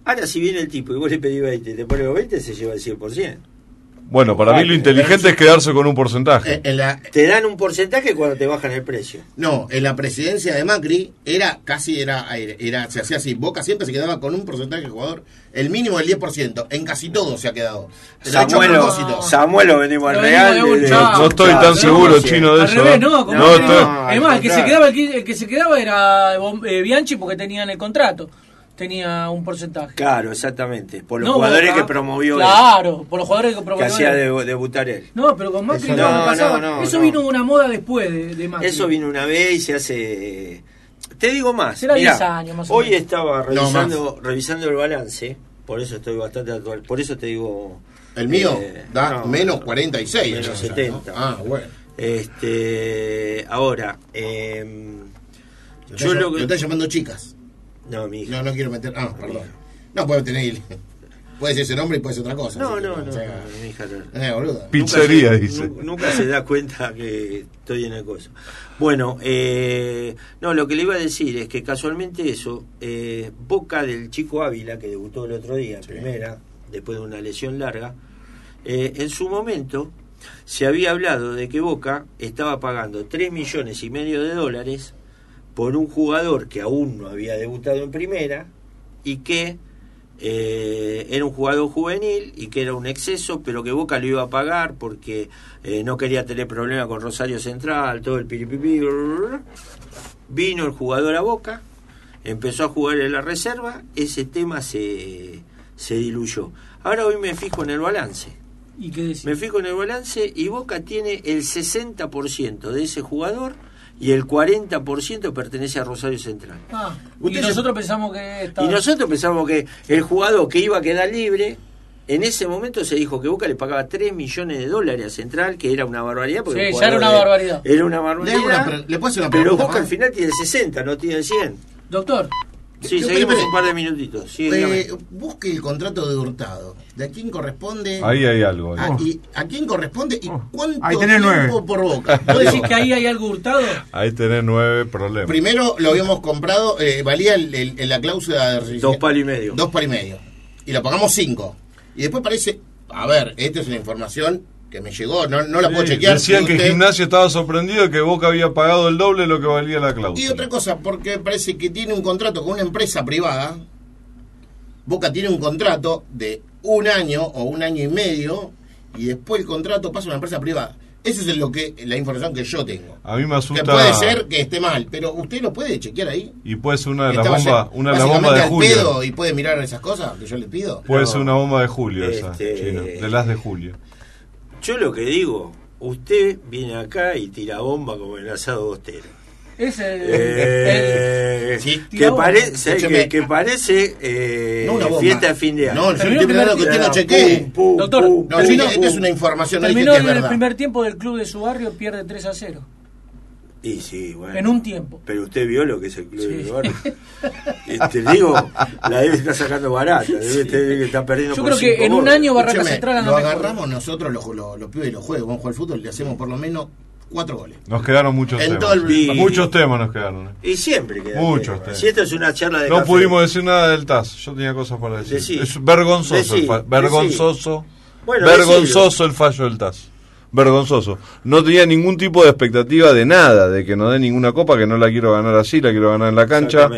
Ahora si viene el tipo y vos le pedís 20, te pone los 20, se lleva el 100%. Bueno, para mí lo inteligente es quedarse con un porcentaje. Eh, en la, Te dan un porcentaje cuando te bajan el precio. no, en la presidencia de Macri era casi, era, era se hacía así. Boca siempre se quedaba con un porcentaje de jugador, el mínimo del 10%. En casi todo se ha quedado. Samuel, propósito. Samuel lo venimos al real. No estoy tan seguro, chino, de Al eso. revés, ¿eh? no, como No, que estoy- no. Es más, el que se quedaba, el que, el que se quedaba era eh, Bianchi porque tenía en el contrato. Tenía un porcentaje. Claro, exactamente. Por los No, jugadores Boca. que promovió él, Claro, por los jugadores que que promovió. hacía él. de- debutar él. No, pero con Macri Eso no, no, pasaba. no, no, Eso no. vino una moda después de, de Macri. Eso vino una vez y se hace. Te digo más. Será mirá, 10 años más o Hoy menos. estaba No, revisando, revisando el balance. Por eso estoy bastante actual. Por eso te digo. El mío eh, da no, menos 46. menos o sea, ¿no? 70. Ah, bueno. Este. Ahora. Lo yo lo lo que. está llamando chicas. No, mi hija. No, no quiero meter. Ah, perdón. No puede tener. Puede ser ese nombre y puede ser otra cosa. No, que, no, o no, sea, mi hija no. Eh, boludo. Pizzería, Nunca se- dice. nu- Nunca se da cuenta que estoy en el coso. Bueno, eh, no, lo que le iba a decir es que casualmente eso, eh, Boca del chico Ávila, que debutó el otro día en primera, después de una lesión larga, eh, en su momento se había hablado de que Boca estaba pagando 3 millones y medio de dólares por un jugador que aún no había debutado en primera y que eh, era un jugador juvenil y que era un exceso, pero que Boca lo iba a pagar porque eh, no quería tener problema con Rosario Central, todo el piripipi. Vino el jugador a Boca, empezó a jugar en la reserva, ese tema se, se diluyó. Ahora hoy me fijo en el balance. ¿Y qué? Me fijo en el balance y Boca tiene el 60% de ese jugador y el 40% pertenece a Rosario Central. Ah, y se- nosotros pensamos que estaba... Y nosotros pensamos que el jugador que iba a quedar libre, en ese momento se dijo que Boca le pagaba 3 millones de dólares a Central, que era una barbaridad. Porque Sí, ya era una de- barbaridad. Era una Le, barbaridad. una pre- ¿Le puedo hacer una pero pregunta? Boca al final tiene 60, no tiene 100. Doctor, Sí, seguimos un par de minutitos. Sí, dígame. Eh, busque el contrato de Hurtado. ¿De a quién corresponde? Ahí hay algo. Ah, y ¿A quién corresponde y cuánto Ahí tenés tiempo nueve. por boca? ¿vos decís que ahí hay algo hurtado? Ahí tenés nueve problemas. Primero lo habíamos comprado, eh, valía el- el- el- la cláusula de Dos palos y medio. Dos palos y medio. Y lo pagamos cinco. Y después parece, a ver, esta es una información que me llegó, no, no la puedo chequear. Decían que usted- Gimnasio estaba sorprendido que Boca había pagado el doble de lo que valía la cláusula. Y otra cosa, porque parece que tiene un contrato con una empresa privada. Boca tiene un contrato de un año o un año y medio y después el contrato pasa a una empresa privada. Esa es lo que, la información que yo tengo. A mí me Que asusta. puede ser que esté mal, pero usted lo puede chequear ahí. Y puede ser una de Que las bombas, una de las bombas básicamente de julio. pedo y puede mirar esas cosas que yo le pido. Puede ser una bomba de julio esa, Este- chino, de las de julio. Yo lo que digo, usted viene acá y tira bomba como el asado bostero. Es el, Eh, Sí, que, parece que, que parece eh, No fiesta de fin de año. No, yo el hablando que. Pum, pum, Doctor, pum, No, terminó- esta es una información, no dije terminó es en el primer tiempo del club de su barrio, pierde 3 a 0. Y sí, bueno. En un tiempo. Pero usted vio lo que es el club Sí. de barrio. Y te digo, la debe estar sacando barata, debe que estar perdiendo Yo por creo que en un goles. año Barraca Central lo mejor. agarramos nosotros los, los, los pibes de los juegos, vamos a jugar al fútbol, le hacemos por lo menos cuatro goles. Nos quedaron muchos En temas. el- Y- Muchos temas nos quedaron. eh. Y siempre queda Muchos tema. temas. Si esto es una charla de No café, pudimos decir nada del TAS. Yo tenía cosas para decir. Decí. Es vergonzoso, Decí, el vergonzoso, Bueno, vergonzoso el fallo del TAS. Vergonzoso. No tenía ningún tipo de expectativa de nada, de que no dé ninguna copa, que no la quiero ganar así, la quiero ganar en la cancha.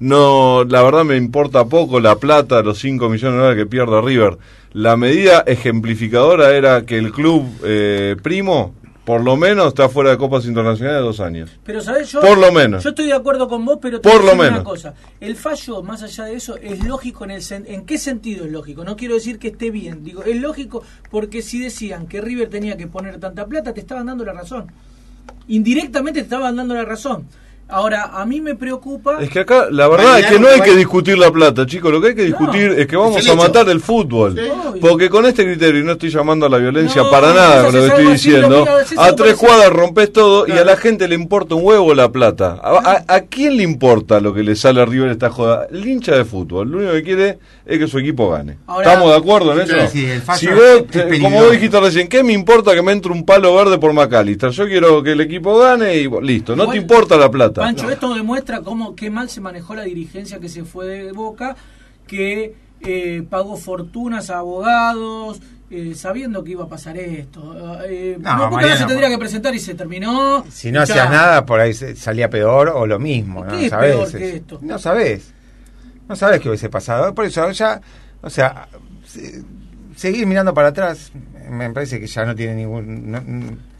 No, la verdad me importa poco la plata, los 5 millones de dólares que pierda River. La medida ejemplificadora era que el club eh, primo, por lo menos, está fuera de copas internacionales de dos años. Pero, ¿sabes? Yo, Por lo menos. Yo estoy de acuerdo con vos, pero te Por lo menos. una cosa. El fallo, más allá de eso, es lógico en el sen- ¿En qué sentido es lógico? No quiero decir que esté bien. Digo, es lógico porque si decían que River tenía que poner tanta plata, te estaban dando la razón. Indirectamente te estaban dando la razón. Ahora, a mí me preocupa... Es que acá la verdad es que no hay que discutir la plata, chicos. Lo que hay que discutir es que vamos Es a matar el fútbol. Sí. Porque con este criterio, y no estoy llamando a la violencia No, para nada con lo que es estoy diciendo, es a tres cuadras rompes todo y a la gente le importa un huevo la plata. ¿A, a- a quién le importa lo que le sale a River esta joda? El hincha de fútbol, lo único que quiere es que su equipo gane. Ahora- ¿Estamos de acuerdo en eso? Sí, sí, el fallo si es vos, te- peligroso. como vos dijiste recién, ¿qué me importa que me entre un palo verde por McAllister? Yo quiero que el equipo gane y listo, no Igual, te importa la plata. Pancho, esto demuestra cómo qué mal se manejó la dirigencia que se fue de Boca, que eh, pagó fortunas a abogados, eh, sabiendo que iba a pasar esto. Eh, No, no, Boca no se tendría que presentar y se terminó. Si no hacías nada, por ahí salía peor o lo mismo. ¿Qué ¿no? es ¿Sabés? peor que esto? No sabés. No sabés qué hubiese pasado. Por eso ya, o sea, se- seguir mirando para atrás me parece que ya no tiene ningún... No,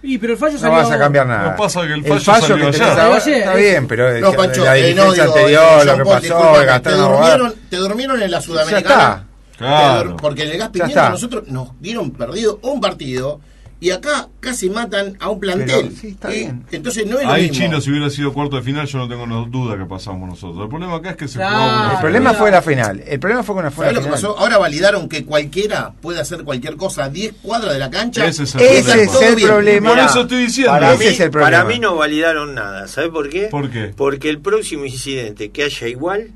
Y, pero el fallo no salió vas a cambiar nada. No pasa que el fallo salió que ahora está bien, pero No, Pancho, la eh, dirigencia anterior, eh, lo que Paul, pasó, te durmieron, te durmieron en la Ya Sudamericana. está. Claro. Te dur- Porque en el gas Ya pimienta está. nosotros nos dieron perdido un partido y acá casi matan a un plantel. Pero, sí, está Y bien. Entonces no es lo Ahí mismo. chino, si hubiera sido cuarto de final, yo no tengo no duda que pasamos nosotros. El problema acá es que se Claro. jugaba una El problema fue la final. El problema fue con la fue ¿Sabes la lo que final. pasó? Ahora validaron que cualquiera puede hacer cualquier cosa a 10 cuadras de la cancha. Ese es el Ese problema. es el problema. Por eso estoy diciendo. Para Para ese mí, es el problema. para mí no validaron nada. ¿Sabe por qué? ¿Por qué? Porque el próximo incidente que haya igual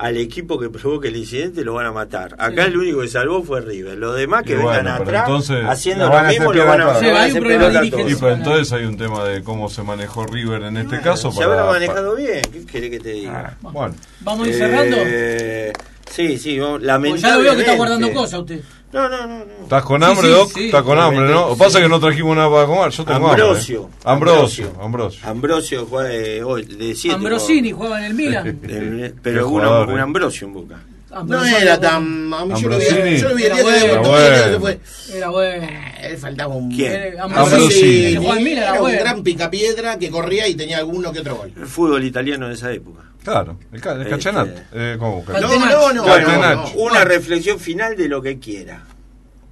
al equipo que provoque el incidente lo van a matar. Acá el único que salvó fue River. Los demás que Y vengan atrás entonces- haciendo Lo mismo lo van a, van Sí, hacer. Y pues entonces hay un tema de cómo se manejó River en este caso. Se habrá manejado para- bien. ¿Qué querés que te diga? Bueno, Vamos a ir cerrando. Eh, sí, sí, vamos- Pues ya lo veo que está lamentablemente. guardando cosas usted. No, no, no. no. ¿estás con hambre, sí, Doc? sí. ¿Estás con hambre, no? Que pasa que no trajimos nada para comer. Yo tengo Ambrosio. hambre. ¿eh? Ambrosio. Ambrosio. Ambrosio juega eh, hoy, de siete. Ambrosini jugaba en el Milan. Pero Qué un, jugador, un eh. Ambrosio en Boca. No Ambrosini era tan. A mí yo lo vi, yo lo vi el Era día que debutó, Era bueno. bueno. Eh, faltaba un. ¿Quién? Eh, Ambrosini. En Milan, era un gran picapiedra que corría y tenía alguno que otro gol. El fútbol italiano de esa época. Claro, el, ca- el Este- Cachanat. Eh, No, no, no. No, no. Una reflexión final de lo que quiera,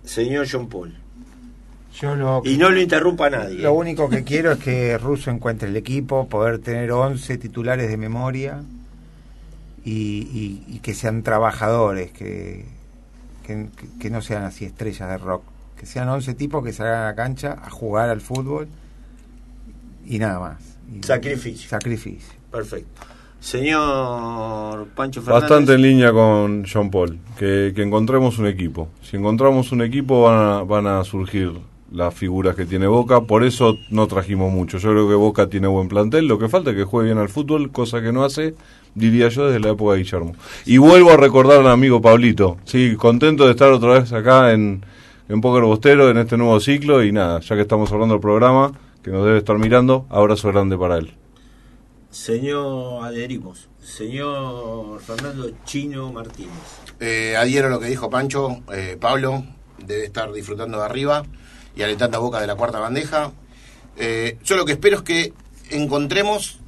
señor John Paul. Yo lo, Y no lo interrumpa nadie. lo único que quiero es que Russo encuentre el equipo, poder tener 11 titulares de memoria y, y- y que sean trabajadores, que, que, que no sean así estrellas de rock. Que sean 11 tipos que salgan a la cancha a jugar al fútbol y nada más. Y- Sacrificio. Sacrificio. Perfecto. Señor Pancho Fernández. Bastante en línea con John Paul, que, que encontremos un equipo. Si encontramos un equipo van a, van a surgir las figuras que tiene Boca, por eso no trajimos mucho. Yo creo que Boca tiene buen plantel, lo que falta es que juegue bien al fútbol, cosa que no hace, diría yo, desde la época de Guillermo. Y vuelvo a recordar al amigo Pablito, sí, contento de estar otra vez acá en, en Póker Bostero, en este nuevo ciclo, y nada, ya que estamos hablando del programa, que nos debe estar mirando, abrazo grande para él. Señor, adherimos. Señor Fernando Chino Martínez. Eh, adhiero a lo que dijo Pancho. eh, Pablo debe estar disfrutando de arriba y alentando a boca de la cuarta bandeja. Eh, yo lo que espero es que encontremos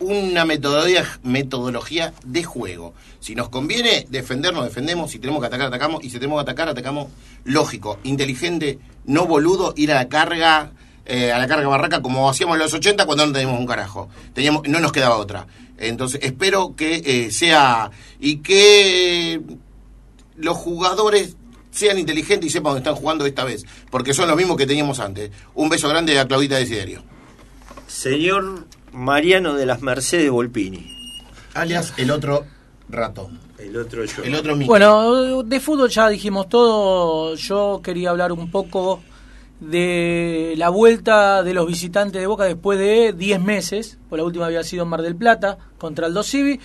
una metodología, metodología de juego. Si nos conviene defendernos, defendemos. Si tenemos que atacar, atacamos. Y si tenemos que atacar, atacamos. Lógico, inteligente, no boludo, ir a la carga, eh, a la carga barraca como hacíamos en los 80 cuando no teníamos un carajo. Teníamos, no nos quedaba otra. Entonces, espero que eh, sea. y que los jugadores sean inteligentes y sepan dónde están jugando esta vez. Porque son los mismos que teníamos antes. Un beso grande a Claudita Desiderio. Señor Mariano de las Mercedes Volpini. Alias el otro ratón. El otro yo. El otro Mickey. Bueno, de fútbol ya dijimos todo. Yo quería hablar un poco de la vuelta de los visitantes de Boca después de 10 meses. Por la última había sido en Mar del Plata contra el Civi.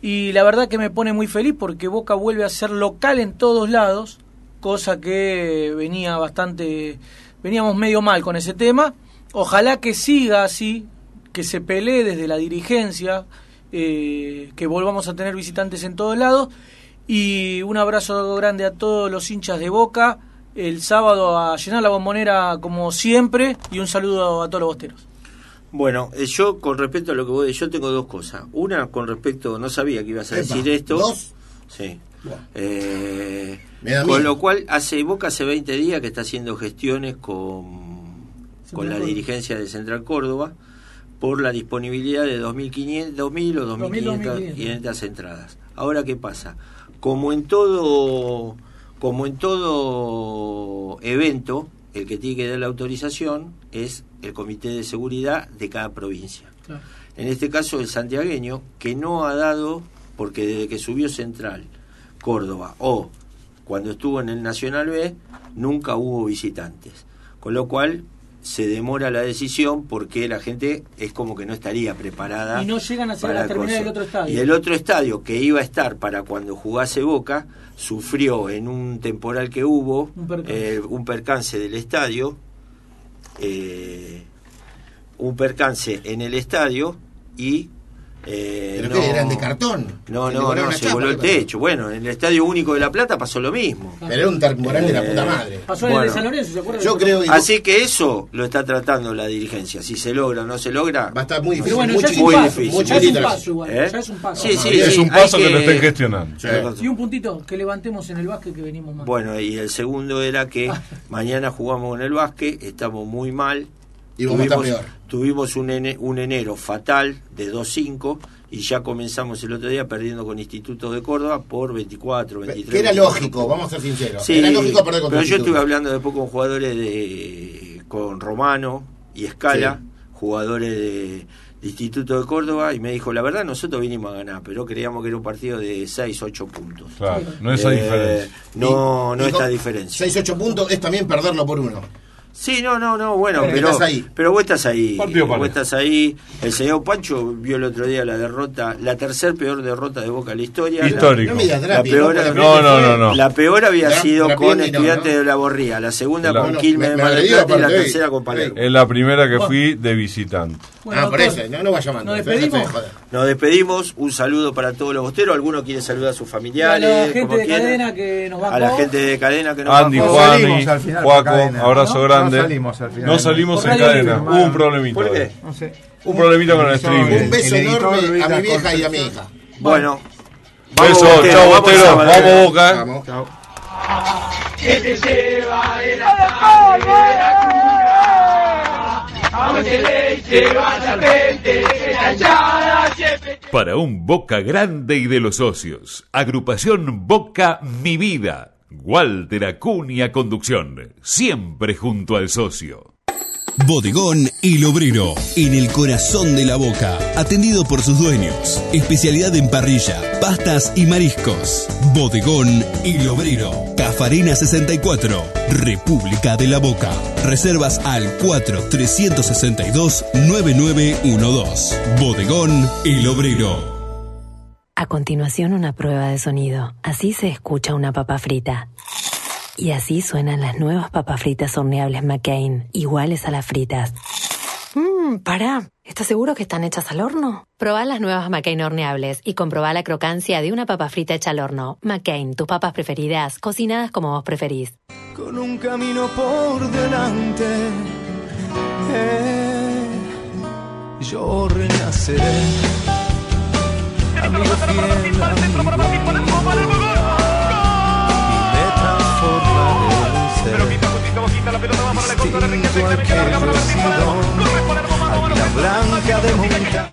Y la verdad que me pone muy feliz porque Boca vuelve a ser local en todos lados, cosa que venía bastante, veníamos medio mal con ese tema. Ojalá que siga así, que se pelee desde la dirigencia, eh, que volvamos a tener visitantes en todos lados. Y un abrazo grande a todos los hinchas de Boca. El sábado a llenar la bombonera como siempre y un saludo a todos los bosteros. Bueno, eh, yo con respecto a lo que vos yo tengo dos cosas. Una con respecto, no sabía que ibas a Epa, decir esto. ¿dos? Sí. Eh, con miedo. lo cual, hace Boca hace 20 días que está haciendo gestiones con, con la dirigencia de Central Córdoba por la disponibilidad de 2.500, 2.000 o 2.500 2.500. 500 entradas. Ahora, ¿qué pasa? Como en todo, como en todo evento, el que tiene que dar la autorización es el comité de seguridad de cada provincia. Claro. En este caso el santiagueño, que no ha dado, porque desde que subió Central, Córdoba, o cuando estuvo en el Nacional B, nunca hubo visitantes. Con lo cual se demora la decisión porque la gente es como que no estaría preparada. Y no llegan a para la terminal cosa. del otro estadio. Y el otro estadio que iba a estar para cuando jugase Boca, sufrió en un temporal que hubo Un percance. eh, un percance del estadio, eh, un percance en el estadio y... eh, ¿Pero no- qué? ¿Eran de cartón? No, ¿Le no, no, se chapa? voló el techo. Bueno, en el Estadio Único de La Plata pasó lo mismo. Pero era un temporal de la Eh, puta madre. Pasó en el de San Lorenzo, ¿se acuerdan? Yo creo que Así que eso lo está tratando la dirigencia. Si se logra o no se logra, va a estar muy Pero difícil. bueno, muy ya es un muy paso, difícil. muy ya es un chiquita. paso igual, ¿Eh? ya es un paso. Sí, sí, es sí, un paso que, lo estén gestionando. Sí. Y un puntito, que levantemos en el básquet que venimos mal. Bueno, y el segundo era que mañana jugamos en el básquet, estamos muy mal. Y vamos a estar tuvimos, peor. tuvimos un, ene- un enero fatal de 2-5 y ya comenzamos el otro día perdiendo con Instituto de Córdoba por 24, 23. Que era 24. lógico, vamos a ser sinceros. Sí, era lógico perder con pero yo estuve hablando después con jugadores de con Romano y Escala, Sí. jugadores de, de Instituto de Córdoba y me dijo, la verdad nosotros vinimos a ganar, pero creíamos que era un partido de 6, 8 puntos. Claro, no esa Eh, diferencia. No, no y esta diferencia. 6-8 puntos es también perderlo por uno. Sí, no, no, no, bueno, Eh, pero, estás ahí. pero vos estás ahí. Partido vos estás ahí. El señor Pancho vio el otro día la derrota, la tercer peor derrota de Boca en la historia. La- Histórico. No La Drapi, peor- ¿no? No, la no, no, no. Peor había sido con no, Estudiantes ¿no? de la Borría, la segunda La- con No, Quilmes me- de Plata y la tercera con Palermo. Es la primera que fui de visitante. Bueno, ah, por doctor, eso, no, no va llamando. Nos de despedimos. Nos despedimos, un saludo para todos los bosteros. ¿Alguno quiere saludar a sus Y a familiares? la gente como de cadena que nos A la bancó. gente de cadena que nos Andy, bancó. No Juani, salimos al final por Juaco, abrazo ¿no? grande. No salimos al final. No salimos Por en cadena, Libre. hubo un problemita. ¿Por qué? No sé. Un problemita con el streaming. Un beso enorme a mi vieja y a mi hija. Bueno. Beso, Bostero, chao, vamos Botero. a Valero. Vamos, Boca. eh. Vamos. Chao. Para un Boca grande y de los socios. Agrupación Boca Mi Vida. Walter Acuña Conducción. Siempre junto al socio. Bodegón El Obrero, en el corazón de la boca, atendido por sus dueños. Especialidad en parrilla, pastas y mariscos. Bodegón El Obrero, Cafarena 64, República de la Boca. Reservas al 4-362-9912. Bodegón El Obrero. A continuación una prueba de sonido. Así se escucha una papa frita. Y así suenan las nuevas papas fritas horneables McCain, iguales a las fritas. Mmm, pará. ¿Estás seguro que están hechas al horno? Probá las nuevas McCain horneables y comprobá la crocancia de una papa frita hecha al horno. McCain, tus papas preferidas, cocinadas como vos preferís. con un camino por delante. yo renaceré. Amigo fiel, amigo distinto al que yo he sido, águila blanca de montaña.